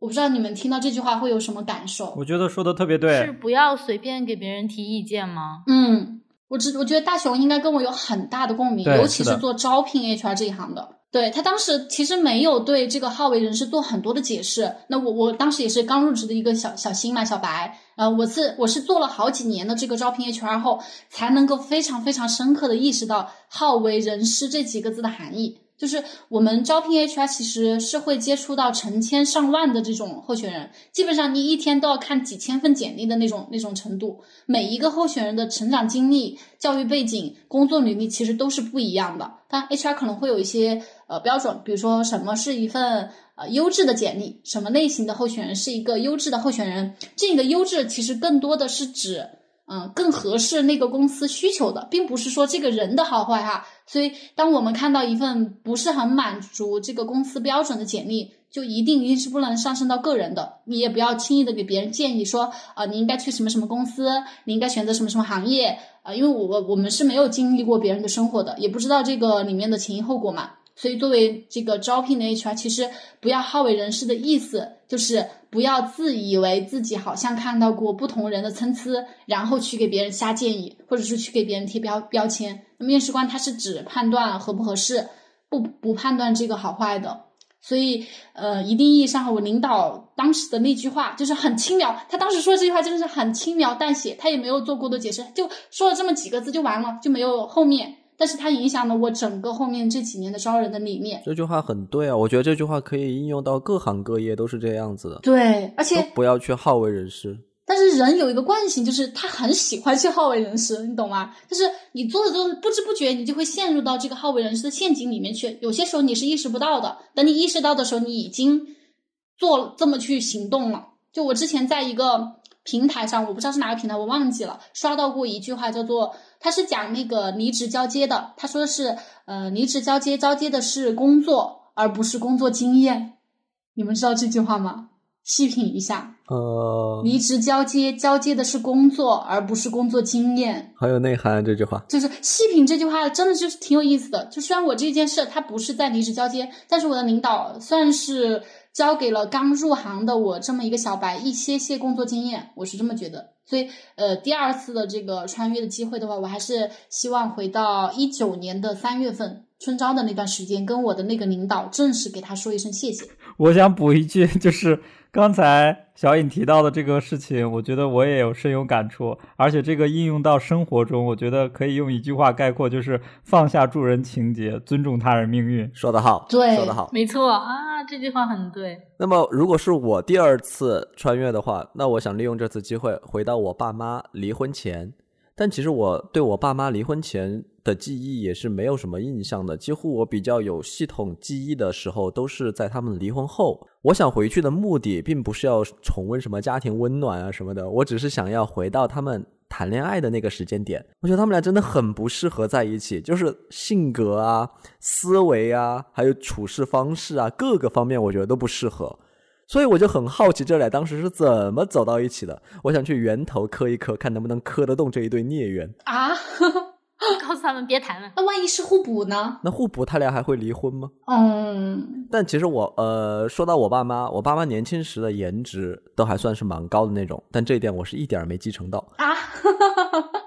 我不知道你们听到这句话会有什么感受？我觉得说的特别对是。不要随便给别人提意见吗？嗯，我只我觉得大熊应该跟我有很大的共鸣，尤其是做招聘 HR 这一行的。对他当时其实没有对这个好为人师做很多的解释。那我我当时也是刚入职的一个小小新嘛，小白。呃，我是我是做了好几年的这个招聘 HR 后，才能够非常非常深刻的意识到好为人师这几个字的含义。就是我们招聘 HR 其实是会接触到成千上万的这种候选人，基本上你一天都要看几千份简历的那种那种程度。每一个候选人的成长经历、教育背景、工作履历其实都是不一样的。但 HR 可能会有一些呃标准，比如说什么是一份呃优质的简历，什么类型的候选人是一个优质的候选人。这个优质其实更多的是指嗯，更合适那个公司需求的，并不是说这个人的好坏哈。所以，当我们看到一份不是很满足这个公司标准的简历，就一定一定是不能上升到个人的。你也不要轻易的给别人建议说，啊、你应该去什么什么公司，你应该选择什么什么行业啊、因为我我我们是没有经历过别人的生活的，也不知道这个里面的前因后果嘛。所以作为这个招聘的 HR，其实不要好为人师的意思，就是不要自以为自己好像看到过不同人的参差，然后去给别人瞎建议，或者是去给别人贴标标签。那面试官他是只判断合不合适，不不判断这个好坏的。所以，呃，一定意义上，我领导当时的那句话就是很轻描，他当时说这句话真的是很轻描淡写，他也没有做过多解释，就说了这么几个字就完了，就没有后面。但是它影响了我整个后面这几年的招人的理念。这句话很对啊，我觉得这句话可以应用到各行各业，都是这样子的。对，而且不要去好为人师。但是人有一个惯性，就是他很喜欢去好为人师，你懂吗？就是你做的都不知不觉，你就会陷入到这个好为人师的陷阱里面去。有些时候你是意识不到的，等你意识到的时候，你已经做这么去行动了。就我之前在一个平台上，我不知道是哪个平台，我忘记了，刷到过一句话，叫做他是讲那个离职交接的，他说的是，呃，离职交接交接的是工作，而不是工作经验。你们知道这句话吗？细品一下，呃，离职交接交接的是工作，而不是工作经验，好有内涵。这句话就是细品这句话，真的就是挺有意思的。就虽然我这件事它不是在离职交接，但是我的领导算是交给了刚入行的我这么一个小白一些些工作经验，我是这么觉得。所以，呃，第二次的这个穿越的机会的话，我还是希望回到一九年的三月份春招的那段时间，跟我的那个领导正式给他说一声谢谢。我想补一句，就是。刚才小颖提到的这个事情，我觉得我也有深有感触，而且这个应用到生活中，我觉得可以用一句话概括，就是放下助人情节，尊重他人命运。说得好，对，说得好，没错啊，这句话很对。那么，如果是我第二次穿越的话，那我想利用这次机会回到我爸妈离婚前。但其实我对我爸妈离婚前的记忆也是没有什么印象的，几乎我比较有系统记忆的时候都是在他们离婚后。我想回去的目的并不是要重温什么家庭温暖啊什么的，我只是想要回到他们谈恋爱的那个时间点。我觉得他们俩真的很不适合在一起，就是性格啊、思维啊，还有处事方式啊，各个方面我觉得都不适合。所以我就很好奇这俩当时是怎么走到一起的。我想去源头磕一磕，看能不能磕得动这一对孽缘啊！告诉他们别谈了。那万一是互补呢？那互补他俩还会离婚吗？嗯。但其实我呃，说到我爸妈，我爸妈年轻时的颜值都还算是蛮高的那种，但这一点我是一点没继承到啊。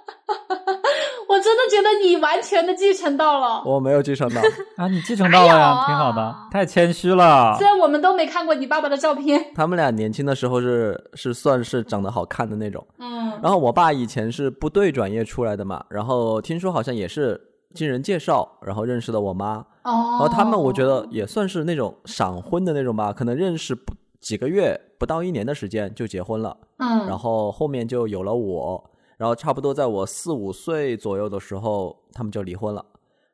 我真的觉得你完全的继承到了，我没有继承到 啊，你继承到了呀，挺好的，太谦虚了。虽然我们都没看过你爸爸的照片，他们俩年轻的时候是是算是长得好看的那种，嗯。然后我爸以前是部队转业出来的嘛，然后听说好像也是经人介绍，然后认识的我妈，哦。然后他们我觉得也算是那种闪婚的那种吧，可能认识不几个月，不到一年的时间就结婚了，嗯。然后后面就有了我。然后差不多在我四五岁左右的时候，他们就离婚了。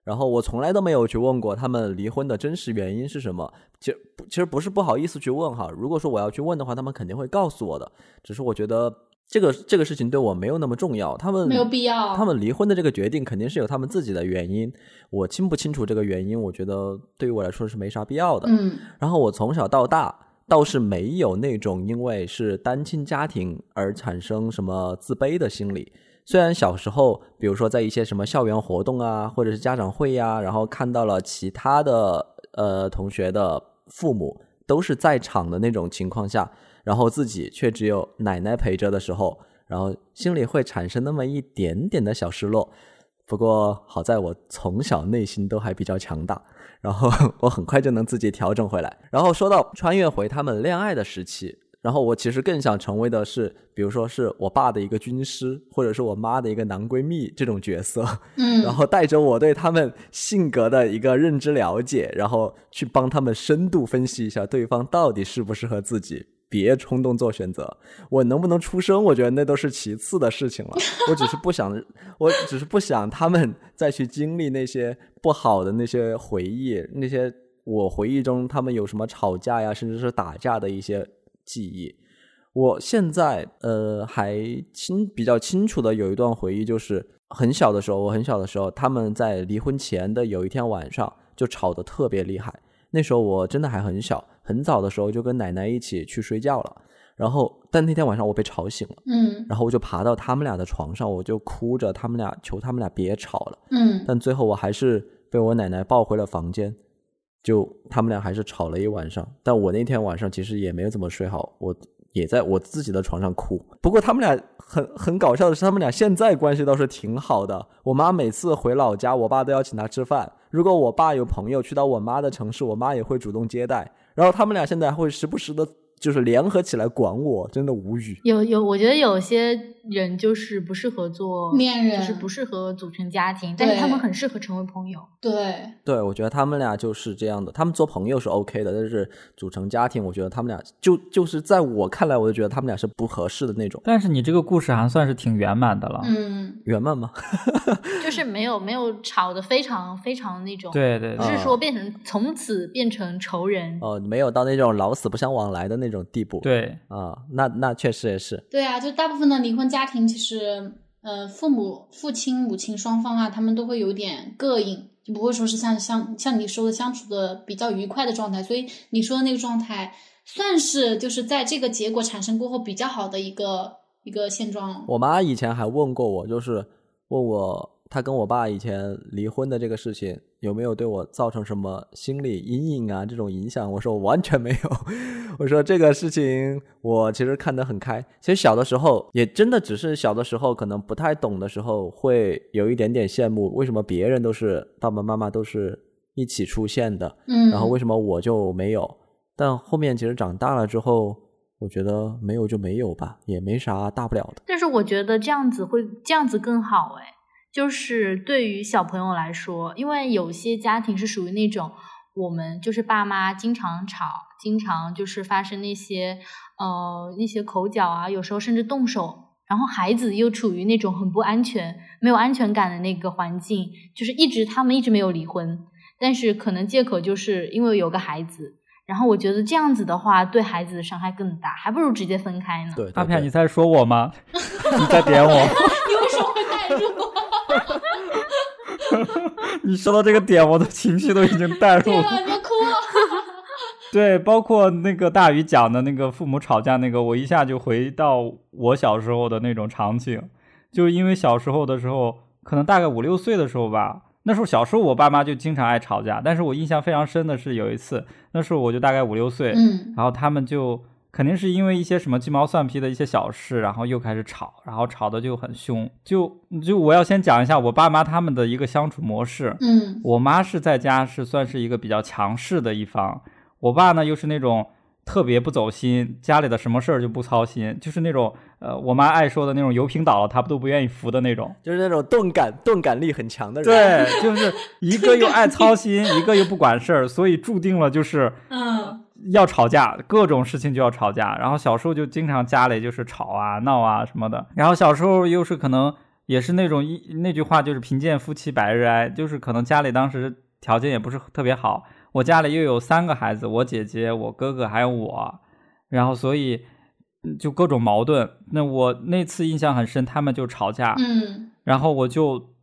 然后我从来都没有去问过他们离婚的真实原因是什么。其实其实不是不好意思去问哈。如果说我要去问的话，他们肯定会告诉我的。只是我觉得这个这个事情对我没有那么重要。他们没有必要。他们离婚的这个决定肯定是有他们自己的原因。我清不清楚这个原因，我觉得对于我来说是没啥必要的。嗯。然后我从小到大。倒是没有那种因为是单亲家庭而产生什么自卑的心理。虽然小时候，比如说在一些什么校园活动啊，或者是家长会呀，然后看到了其他的呃同学的父母都是在场的那种情况下，然后自己却只有奶奶陪着的时候，然后心里会产生那么一点点的小失落。不过好在我从小内心都还比较强大。然后 我很快就能自己调整回来。然后说到穿越回他们恋爱的时期，然后我其实更想成为的是，比如说是我爸的一个军师，或者是我妈的一个男闺蜜这种角色。嗯，然后带着我对他们性格的一个认知了解，然后去帮他们深度分析一下对方到底适不适合自己。别冲动做选择，我能不能出生，我觉得那都是其次的事情了。我只是不想，我只是不想他们 再去经历那些不好的那些回忆，那些我回忆中他们有什么吵架呀，甚至是打架的一些记忆。我现在呃还清比较清楚的有一段回忆，就是很小的时候，我很小的时候，他们在离婚前的有一天晚上就吵得特别厉害。那时候我真的还很小，很早的时候就跟奶奶一起去睡觉了。然后，但那天晚上我被吵醒了，嗯，然后我就爬到他们俩的床上，我就哭着，他们俩求他们俩别吵了，嗯，但最后我还是被我奶奶抱回了房间。就他们俩还是吵了一晚上。但我那天晚上其实也没有怎么睡好，我也在我自己的床上哭。不过他们俩很很搞笑的是，他们俩现在关系倒是挺好的。我妈每次回老家，我爸都要请她吃饭。如果我爸有朋友去到我妈的城市，我妈也会主动接待。然后他们俩现在会时不时的。就是联合起来管我，真的无语。有有，我觉得有些人就是不适合做恋人，就是不适合组成家庭，但是他们很适合成为朋友。对，对，我觉得他们俩就是这样的。他们做朋友是 OK 的，但是组成家庭，我觉得他们俩就就是在我看来，我就觉得他们俩是不合适的那种。但是你这个故事还算是挺圆满的了，嗯，圆满吗？就是没有没有吵得非常非常那种，对对，不是说变成从此变成仇人哦，没有到那种老死不相往来的那。那种地步，对啊，那那确实也是，对啊，就大部分的离婚家庭，其实呃，父母、父亲、母亲双方啊，他们都会有点膈应，就不会说是像像像你说的相处的比较愉快的状态。所以你说的那个状态，算是就是在这个结果产生过后比较好的一个一个现状。我妈以前还问过我，就是问我。他跟我爸以前离婚的这个事情有没有对我造成什么心理阴影啊？这种影响，我说我完全没有。我说这个事情我其实看得很开。其实小的时候也真的只是小的时候，可能不太懂的时候，会有一点点羡慕，为什么别人都是爸爸妈妈都是一起出现的，嗯，然后为什么我就没有？但后面其实长大了之后，我觉得没有就没有吧，也没啥大不了的。但是我觉得这样子会这样子更好哎。就是对于小朋友来说，因为有些家庭是属于那种，我们就是爸妈经常吵，经常就是发生那些呃一些口角啊，有时候甚至动手，然后孩子又处于那种很不安全、没有安全感的那个环境，就是一直他们一直没有离婚，但是可能借口就是因为有个孩子，然后我觉得这样子的话对孩子的伤害更大，还不如直接分开呢。对，大片，你在说我吗？你在点我？你说到这个点，我的情绪都已经带入了。你要哭了。对，包括那个大鱼讲的那个父母吵架那个，我一下就回到我小时候的那种场景。就因为小时候的时候，可能大概五六岁的时候吧，那时候小时候我爸妈就经常爱吵架。但是我印象非常深的是有一次，那时候我就大概五六岁，嗯，然后他们就。肯定是因为一些什么鸡毛蒜皮的一些小事，然后又开始吵，然后吵的就很凶。就就我要先讲一下我爸妈他们的一个相处模式。嗯，我妈是在家是算是一个比较强势的一方，我爸呢又是那种特别不走心，家里的什么事儿就不操心，就是那种呃我妈爱说的那种油瓶倒了他都不愿意扶的那种，就是那种钝感钝感力很强的人。对，就是一个又爱操心，一个又不管事儿，所以注定了就是嗯。要吵架，各种事情就要吵架。然后小时候就经常家里就是吵啊、闹啊什么的。然后小时候又是可能也是那种一那句话就是贫贱夫妻百日哀，就是可能家里当时条件也不是特别好。我家里又有三个孩子，我姐姐、我哥哥还有我，然后所以就各种矛盾。那我那次印象很深，他们就吵架，嗯，然后我就。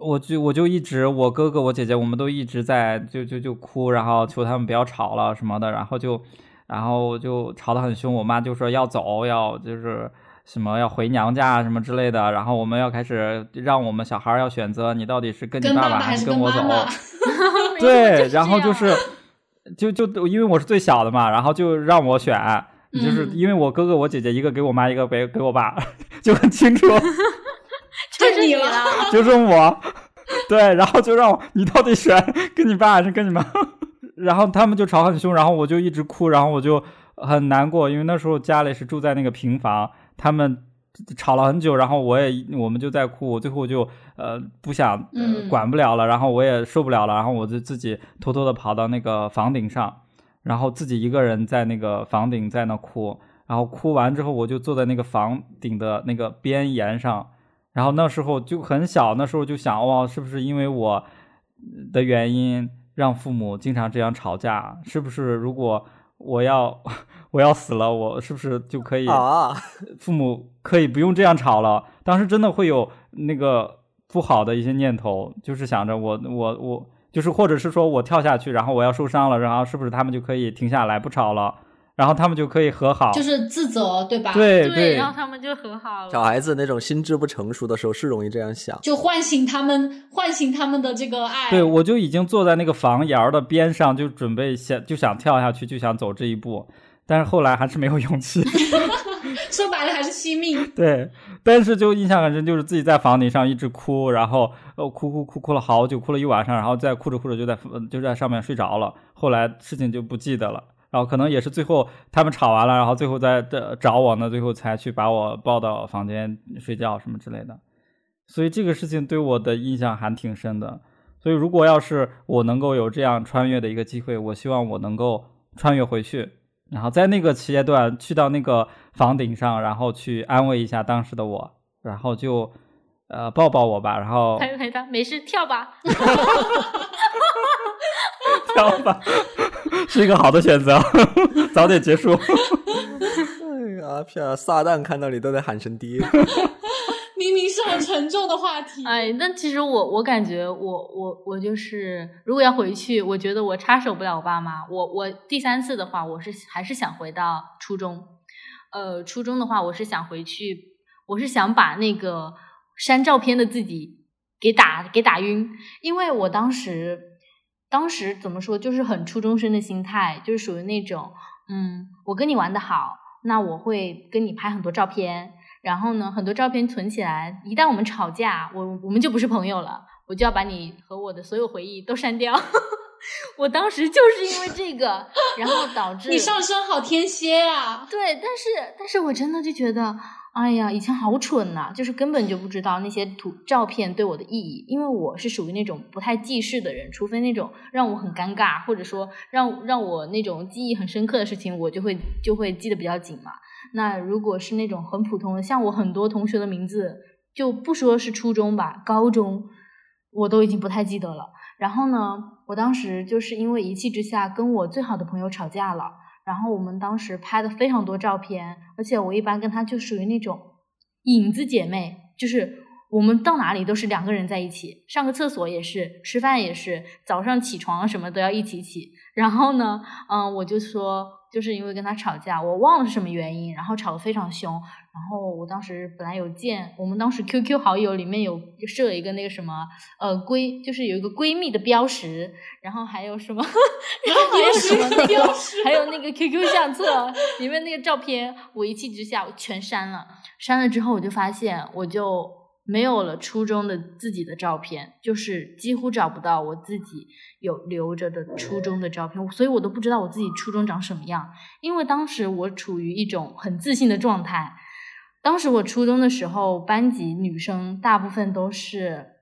我就我就一直我哥哥我姐姐我们都一直在就就就哭，然后求他们不要吵了什么的，然后就然后就吵得很凶。我妈就说要走，要就是什么要回娘家什么之类的。然后我们要开始让我们小孩要选择，你到底是跟你爸爸还是跟我走？对，然后就是 就就因为我是最小的嘛，然后就让我选，就是因为我哥哥我姐姐一个给我妈，一个给给我爸，就很清楚。就是你了，就剩我，对，然后就让我，你到底选跟你爸还是跟你妈？然后他们就吵很凶，然后我就一直哭，然后我就很难过，因为那时候家里是住在那个平房，他们吵了很久，然后我也我们就在哭，最后就呃不想管不了了，然后我也受不了了，然后我就自己偷偷的跑到那个房顶上，然后自己一个人在那个房顶在那哭，然后哭完之后，我就坐在那个房顶的那个边沿上。然后那时候就很小，那时候就想哇，是不是因为我的原因让父母经常这样吵架？是不是如果我要 我要死了，我是不是就可以啊？父母可以不用这样吵了？当时真的会有那个不好的一些念头，就是想着我我我就是或者是说我跳下去，然后我要受伤了，然后是不是他们就可以停下来不吵了？然后他们就可以和好，就是自责，对吧？对对，然后他们就和好了。小孩子那种心智不成熟的时候是容易这样想。就唤醒他们，唤醒他们的这个爱。对，我就已经坐在那个房檐儿的边上，就准备想就想跳下去，就想走这一步，但是后来还是没有勇气。说白了还是惜命。对，但是就印象很深，就是自己在房顶上一直哭，然后呃哭哭哭哭了好久，哭了一晚上，然后再哭着哭着就在呃就在上面睡着了。后来事情就不记得了，然后可能也是最后他们吵完了，然后最后在的找我呢，最后才去把我抱到房间睡觉什么之类的。所以这个事情对我的印象还挺深的。所以如果要是我能够有这样穿越的一个机会，我希望我能够穿越回去，然后在那个阶段去到那个房顶上，然后去安慰一下当时的我，然后就呃抱抱我吧，然后拍拍他，没事，跳吧。跳吧，是一个好的选择，早点结束。哎呀，片撒旦看到你都得喊声爹。明明是很沉重的话题。哎，但其实我我感觉我我我就是，如果要回去，我觉得我插手不了我爸妈。我我第三次的话，我是还是想回到初中。呃，初中的话，我是想回去，我是想把那个删照片的自己给打给打晕，因为我当时当时怎么说，就是很初中生的心态，就是属于那种，嗯，我跟你玩的好，那我会跟你拍很多照片。然后呢，很多照片存起来，一旦我们吵架，我我们就不是朋友了，我就要把你和我的所有回忆都删掉。我当时就是因为这个，然后导致你上升好天蝎啊！对，但是但是我真的就觉得，哎呀，以前好蠢呐、就是根本就不知道那些图照片对我的意义，因为我是属于那种不太记事的人，除非那种让我很尴尬，或者说让让我那种记忆很深刻的事情，我就会就会记得比较紧嘛。那如果是那种很普通的，像我很多同学的名字，就不说是初中吧，高中我都已经不太记得了。然后呢，我当时就是因为一气之下跟我最好的朋友吵架了，然后我们当时拍的非常多照片，而且我一般跟她就属于那种影子姐妹，就是我们到哪里都是两个人在一起，上个厕所也是，吃饭也是，早上起床什么都要一起起。然后呢，嗯，我就说，就是因为跟他吵架，我忘了是什么原因，然后吵得非常凶。然后我当时本来有建，我们当时 QQ 好友里面有设一个那个什么，呃，闺，就是有一个闺蜜的标识，然后还有什么，然后还有什么那个，还有那个 QQ 相册里面那个照片，我一气之下我全删了。删了之后，我就发现我就没有了初中的自己的照片，就是几乎找不到我自己有留着的初中的照片，所以我都不知道我自己初中长什么样。因为当时我处于一种很自信的状态。当时我初中的时候，班级女生大部分都是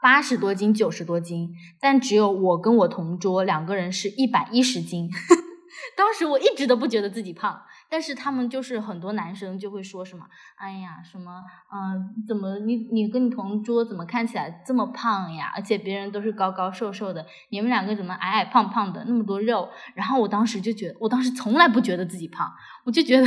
八十多斤、九十多斤，但只有我跟我同桌两个人是一百一十斤。当时我一直都不觉得自己胖，但是他们就是很多男生就会说什么，哎呀，什么，嗯、怎么你你跟你同桌怎么看起来这么胖呀？而且别人都是高高瘦瘦的，你们两个怎么矮矮胖胖的，那么多肉？然后我当时就觉得，我当时从来不觉得自己胖，我就觉得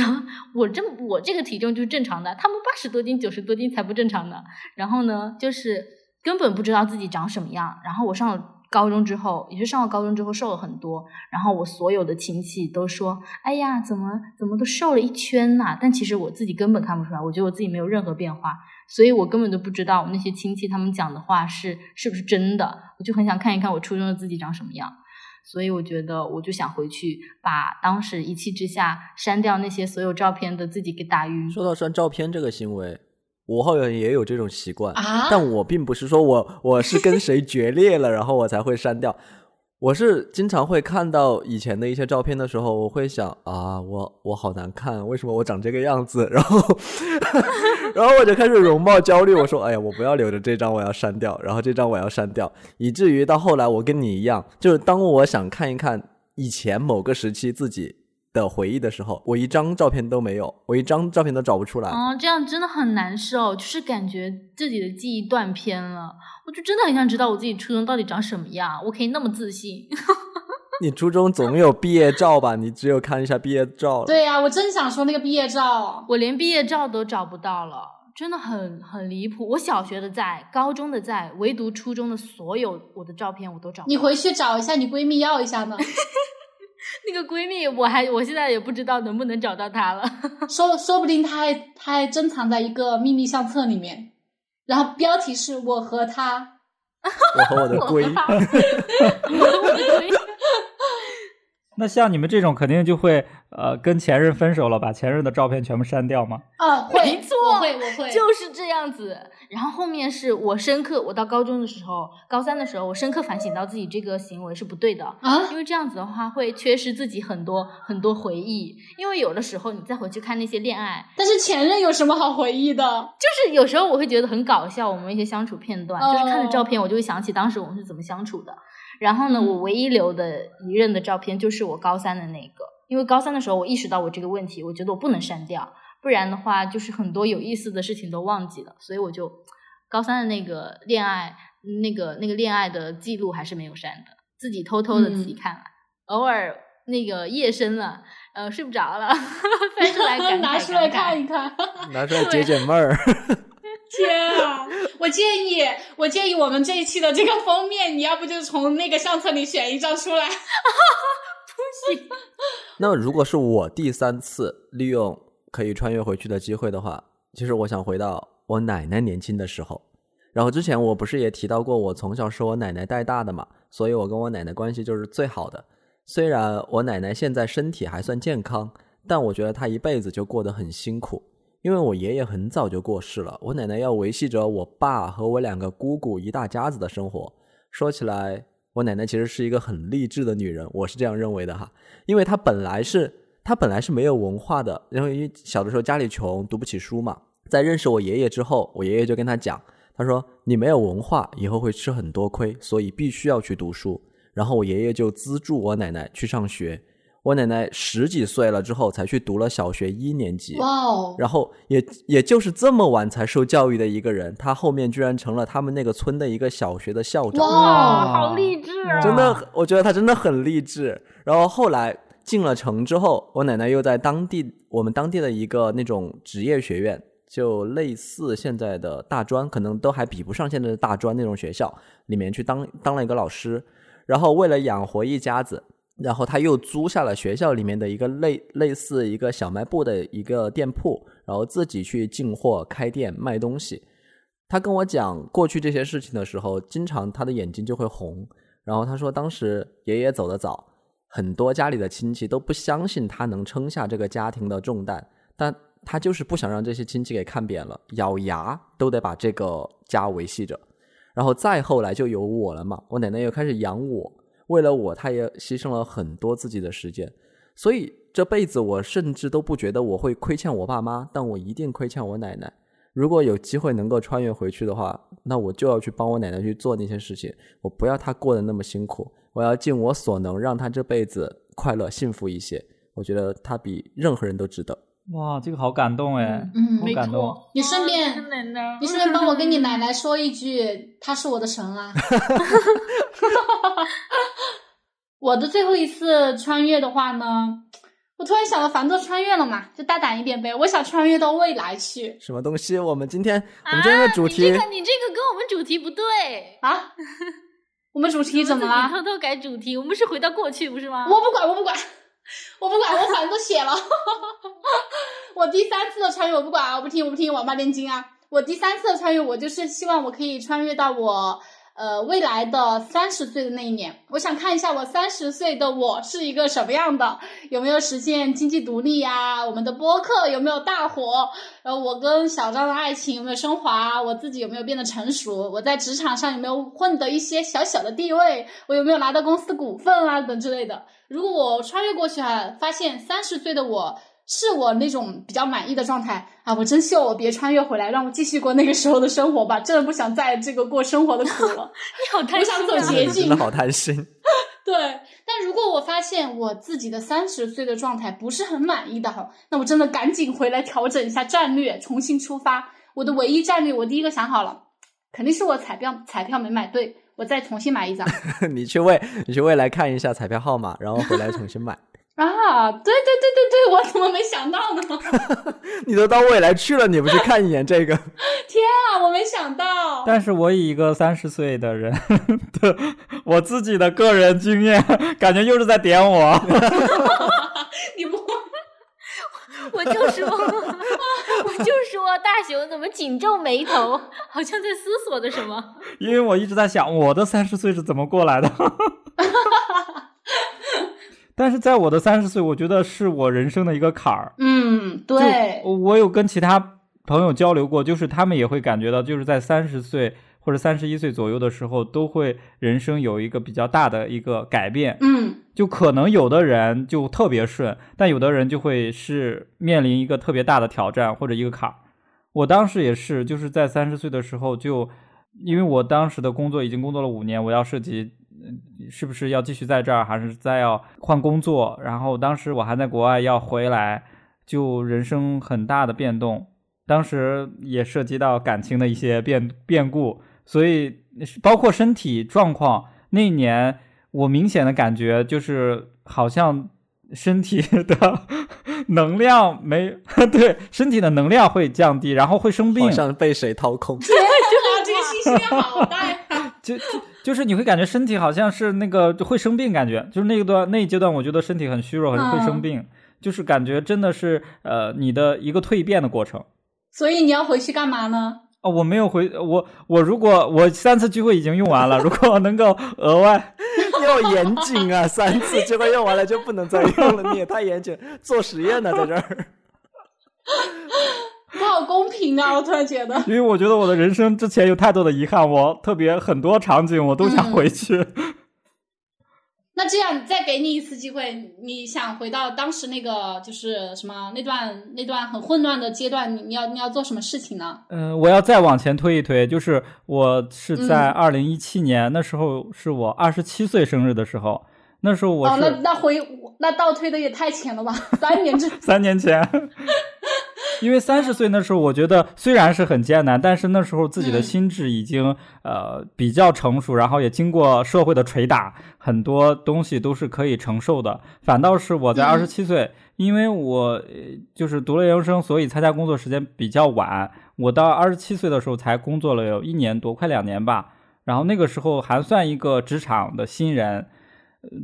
我这我这个体重就是正常的，他们八十多斤、九十多斤才不正常的。然后呢，就是根本不知道自己长什么样。然后我上了。高中之后，也是上了高中之后瘦了很多，然后我所有的亲戚都说：“哎呀，怎么怎么都瘦了一圈呐、？”但其实我自己根本看不出来，我觉得我自己没有任何变化，所以我根本都不知道我那些亲戚他们讲的话是是不是真的。我就很想看一看我初中的自己长什么样，所以我觉得我就想回去把当时一气之下删掉那些所有照片的自己给打晕。说到删照片这个行为。我好像也有这种习惯，啊、但我并不是说我我是跟谁决裂了，然后我才会删掉。我是经常会看到以前的一些照片的时候，我会想啊，我我好难看，为什么我长这个样子？然后，然后我就开始容貌焦虑。我说，哎呀，我不要留着这张，我要删掉。然后这张我要删掉，以至于到后来，我跟你一样，就是当我想看一看以前某个时期自己。的回忆的时候，我一张照片都没有，我一张照片都找不出来。哦，这样真的很难受，就是感觉自己的记忆断片了。我就真的很想知道我自己初中到底长什么样，我可以那么自信。你初中总有毕业照吧？你只有看一下毕业照。对呀、啊，我真想说那个毕业照，我连毕业照都找不到了，真的很很离谱。我小学的在，高中的在，唯独初中的所有我的照片我都找不到。你回去找一下，你闺蜜要一下呢。那个闺蜜，我还我现在也不知道能不能找到她了。说说不定她还她还珍藏在一个秘密相册里面，然后标题是我和她，我和我的闺，我和我的闺。那像你们这种肯定就会呃跟前任分手了，把前任的照片全部删掉吗？啊，会，没错我会，我会，就是这样子。然后后面是我深刻，我到高中的时候，高三的时候，我深刻反省到自己这个行为是不对的。啊因为这样子的话会缺失自己很多很多回忆。因为有的时候你再回去看那些恋爱，但是前任有什么好回忆的？就是有时候我会觉得很搞笑，我们一些相处片段，就是看着哦照片，我就会想起当时我们是怎么相处的。然后呢，嗯我唯一留的一任的照片就是我高三的那个，因为高三的时候我意识到我这个问题，我觉得我不能删掉，不然的话就是很多有意思的事情都忘记了，所以我就高三的那个恋爱，那个那个恋爱的记录还是没有删的，自己偷偷的自己嗯看了，偶尔那个夜深了，呃睡不着了，翻出来感慨 拿出来看一看。拿出来解解闷儿。天啊！我建议，我建议我们这一期的这个封面，你要不就从那个相册里选一张出来。那如果是我第三次利用可以穿越回去的机会的话，其实我想回到我奶奶年轻的时候。然后之前我不是也提到过，我从小是我奶奶带大的嘛，所以我跟我奶奶关系就是最好的。虽然我奶奶现在身体还算健康，但我觉得她一辈子就过得很辛苦，因为我爷爷很早就过世了，我奶奶要维系着我爸和我两个姑姑一大家子的生活。说起来，我奶奶其实是一个很励志的女人，我是这样认为的哈。因为她本来是她本来是没有文化的，然后因为小的时候家里穷，读不起书嘛。在认识我爷爷之后，我爷爷就跟她讲，他说你没有文化，以后会吃很多亏，所以必须要去读书。然后我爷爷就资助我奶奶去上学。我奶奶十几岁了之后才去读了小学一年级，哇哦！然后也也就是这么晚才受教育的一个人，他后面居然成了他们那个村的一个小学的校长。哇好励志啊！真的，我觉得他真的很励志。然后后来进了城之后，我奶奶又在当地我们当地的一个那种职业学院，就类似现在的大专，可能都还比不上现在的大专那种学校里面去当当了一个老师。然后为了养活一家子，然后他又租下了学校里面的一个类类似一个小卖部的一个店铺，然后自己去进货、开店卖东西。他跟我讲过去这些事情的时候，经常他的眼睛就会红。然后他说，当时爷爷走得早，很多家里的亲戚都不相信他能撑下这个家庭的重担，但他就是不想让这些亲戚给看扁了，咬牙都得把这个家维系着。然后再后来就有我了嘛，我奶奶又开始养我，为了我，他也牺牲了很多自己的时间。所以这辈子我甚至都不觉得我会亏欠我爸妈，但我一定亏欠我奶奶。如果有机会能够穿越回去的话，那我就要去帮我奶奶去做那些事情，我不要她过得那么辛苦，我要尽我所能让她这辈子快乐幸福一些。我觉得她比任何人都值得。哇，这个好感动哎，嗯好感动。你顺便哦奶奶你顺便帮我跟你奶奶说一句，她是我的神啊！我的最后一次穿越的话呢，我突然想到樊豆穿越了嘛，就大胆一点呗，我想穿越到未来去什么东西？我们今天我们今天的主题、啊、你这个你这个跟我们主题不对，啊！我们主题怎么了？偷偷改主题，我们是回到过去不是吗？我不管，我不管，我不管，我反正都写了。我第三次的穿越我不管，我不听，我不听，王八念经啊！我第三次的穿越，我就是希望我可以穿越到我呃未来的三十岁的那一年，我想看一下我三十岁的我是一个什么样的，有没有实现经济独立呀、我们的播客有没有大火？然后我跟小张的爱情有没有升华？我自己有没有变得成熟？我在职场上有没有混得一些小小的地位？我有没有拿到公司股份啊等之类的？如果我穿越过去啊，发现三十岁的我是我那种比较满意的状态啊，我真希望我别穿越回来，让我继续过那个时候的生活吧。真的不想再这个过生活的苦了。你好贪我想心啊！走捷径真的好贪心。对，但如果我发现我自己的三十岁的状态不是很满意的哈，那我真的赶紧回来调整一下战略，重新出发。我的唯一战略，我第一个想好了，肯定是我彩票彩票没买对，我再重新买一张。你去未你去未来看一下彩票号码，然后回来重新买。啊，对对对对对，我怎么没想到呢？你都到未来去了，你不去看一眼这个？天啊，我没想到。但是我以一个三十岁的人的我自己的个人经验，感觉又是在点我。你不，我就说，我就说，大熊怎么紧皱眉头，好像在思索着什么。因为我一直在想，我的三十岁是怎么过来的。但是在我的三十岁，我觉得是我人生的一个坎儿。嗯，对，我有跟其他朋友交流过，就是他们也会感觉到，就是在三十岁或者三十一岁左右的时候，都会人生有一个比较大的一个改变。嗯，就可能有的人就特别顺，但有的人就会是面临一个特别大的挑战或者一个坎儿。我当时也是，就是在三十岁的时候，就因为我当时的工作已经工作了五年，我要涉及。是不是要继续在这儿，还是再要换工作？然后当时我还在国外要回来，就人生很大的变动。当时也涉及到感情的一些变变故，所以包括身体状况。那一年我明显的感觉就是好像身体的 能量没 对，身体的能量会降低，然后会生病，像被谁掏空。天啊，这个信息好大呀！就就就是你会感觉身体好像是那个会生病，感觉就是那一段那一阶段，我觉得身体很虚弱，很会生病，就是感觉真的是呃你的一个蜕变的过程。所以你要回去干嘛呢？哦，我没有回我我如果我三次聚会已经用完了，如果能够额外要严谨啊，三次聚会用完了就不能再用了，你也太严谨，做实验呢在这儿。不好公平啊！我突然觉得，因为我觉得我的人生之前有太多的遗憾，我特别很多场景我都想回去。那这样再给你一次机会，你想回到当时那个就是什么那段那段很混乱的阶段，你你要你要做什么事情呢？嗯，我要再往前推一推，就是我是在二零一七年，那时候是我二十七岁生日的时候，那时候我哦，那那回那倒推的也太前了吧，三年之 三年前。因为三十岁那时候，我觉得虽然是很艰难，但是那时候自己的心智已经呃比较成熟，然后也经过社会的捶打，很多东西都是可以承受的。反倒是我在二十七岁，因为我就是读了研究生，所以参加工作时间比较晚。我到二十七岁的时候才工作了有一年多，快两年吧。然后那个时候还算一个职场的新人，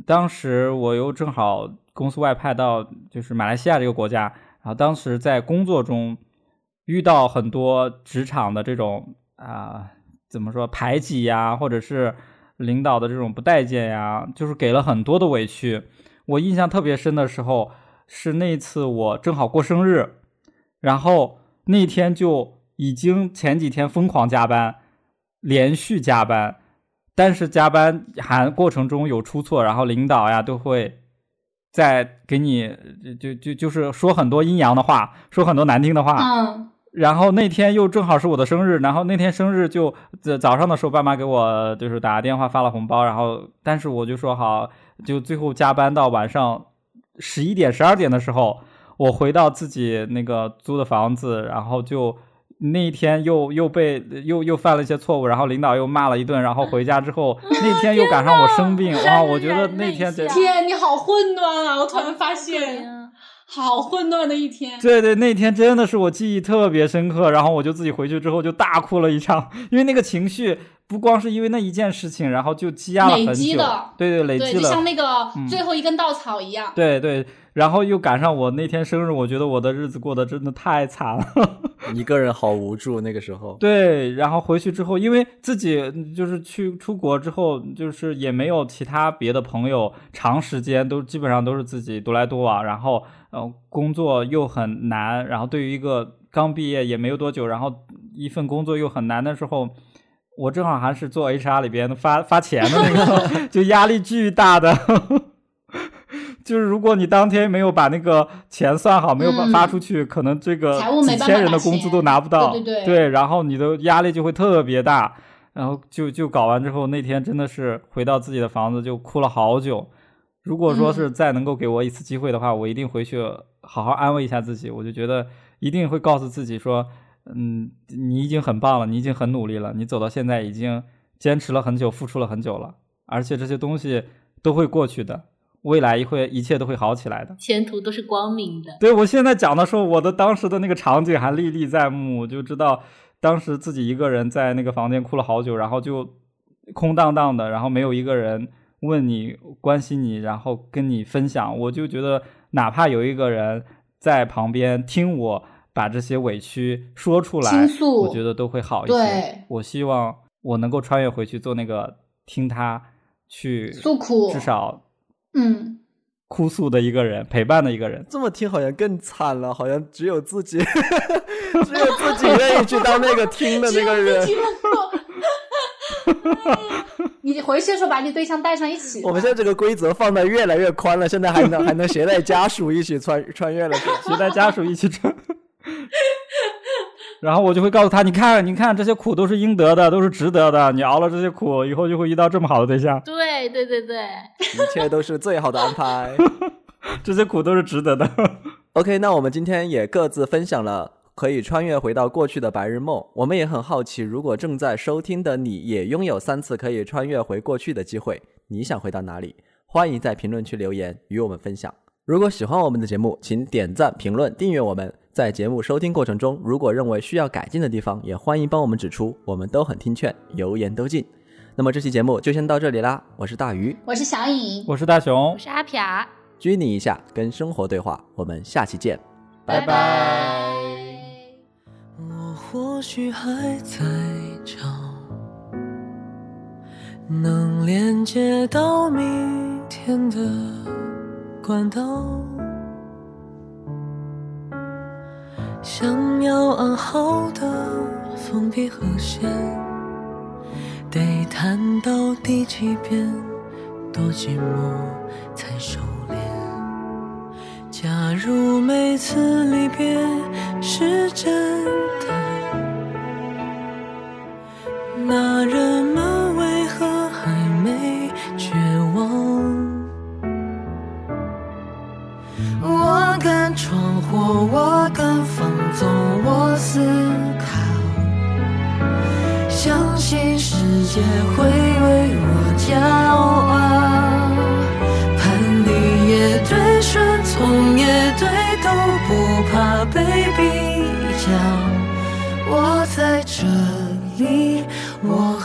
当时我又正好公司外派到就是马来西亚这个国家。当时在工作中遇到很多职场的这种啊，怎么说排挤呀，或者是领导的这种不待见呀，就是给了很多的委屈。我印象特别深的时候是那次我正好过生日，然后那天就已经前几天疯狂加班，连续加班，但是加班还过程中有出错，然后领导呀都会。在给你就就就是说很多阴阳的话，说很多难听的话。嗯。然后那天又正好是我的生日，然后那天生日就早早上的时候，爸妈给我就是打电话发了红包，然后但是我就说好，就最后加班到晚上十一点十二点的时候，我回到自己那个租的房子，然后就。那一天又又被又又犯了一些错误，然后领导又骂了一顿，然后回家之后那天又赶上我生病，哇！我觉得那天天你好混乱啊！我突然发现，好混乱的一天。对对，那天真的是我记忆特别深刻，然后我就自己回去之后就大哭了一场，因为那个情绪不光是因为那一件事情，然后就积压了很久。累积的，对对，累积了，就像那个最后一根稻草一样。对对。然后又赶上我那天生日，我觉得我的日子过得真的太惨了，一个人好无助那个时候。对，然后回去之后，因为自己就是去出国之后，就是也没有其他别的朋友，长时间都基本上都是自己独来独往，然后呃工作又很难，然后对于一个刚毕业也没有多久，然后一份工作又很难的时候，我正好还是做 HR 里边发发钱的那个，就压力巨大的。就是如果你当天没有把那个钱算好，没有发发出去，可能这个几千人的工资都拿不到。对对对。然后你的压力就会特别大，然后就就搞完之后，那天真的是回到自己的房子就哭了好久。如果说是再能够给我一次机会的话，我一定回去好好安慰一下自己。我就觉得一定会告诉自己说，嗯，你已经很棒了，你已经很努力了，你走到现在已经坚持了很久，付出了很久了，而且这些东西都会过去的。未来会一切都会好起来的。前途都是光明的。对我现在讲的时候，我的当时的那个场景还历历在目，就知道当时自己一个人在那个房间哭了好久，然后就空荡荡的，然后没有一个人问你、关心你，然后跟你分享。我就觉得，哪怕有一个人在旁边听我把这些委屈说出来，我觉得都会好一些对。我希望我能够穿越回去做那个听他去诉苦至少嗯，哭诉的一个人，陪伴的一个人。这么听好像更惨了，好像只有自己，只有自己愿意去当那个听的那个人。只有自己能够 你回去的时候把你对象带上一起。我们现在这个规则放的越来越宽了，现在还能还能携带家属一起穿穿越了。携带家属一起穿。然后我就会告诉他，你看，你看，这些苦都是应得的，都是值得的。你熬了这些苦，以后就会遇到这么好的对象。对对对对，一切都是最好的安排。这些苦都是值得的。OK，那我们今天也各自分享了可以穿越回到过去的白日梦。我们也很好奇，如果正在收听的你也拥有三次可以穿越回过去的机会，你想回到哪里？欢迎在评论区留言与我们分享。如果喜欢我们的节目，请点赞、评论、订阅我们。在节目收听过程中，如果认为需要改进的地方，也欢迎帮我们指出，我们都很听劝，油盐都进。那么这期节目就先到这里啦，我是大鱼，我是小颖，我是大熊。我，是阿撇。儿，拘你一下，跟生活对话，我们下期见，拜拜。我或许还在找能连接到明天的管道，想要安好的封闭和弦，得弹到第几遍，多寂寞才收敛。假如每次离别是真的，那人们为何还没绝望？我敢闯或，我敢放纵，我思考，相信世界会为我骄傲。叛逆也对，顺从也对，都不怕被比较。我在这里，我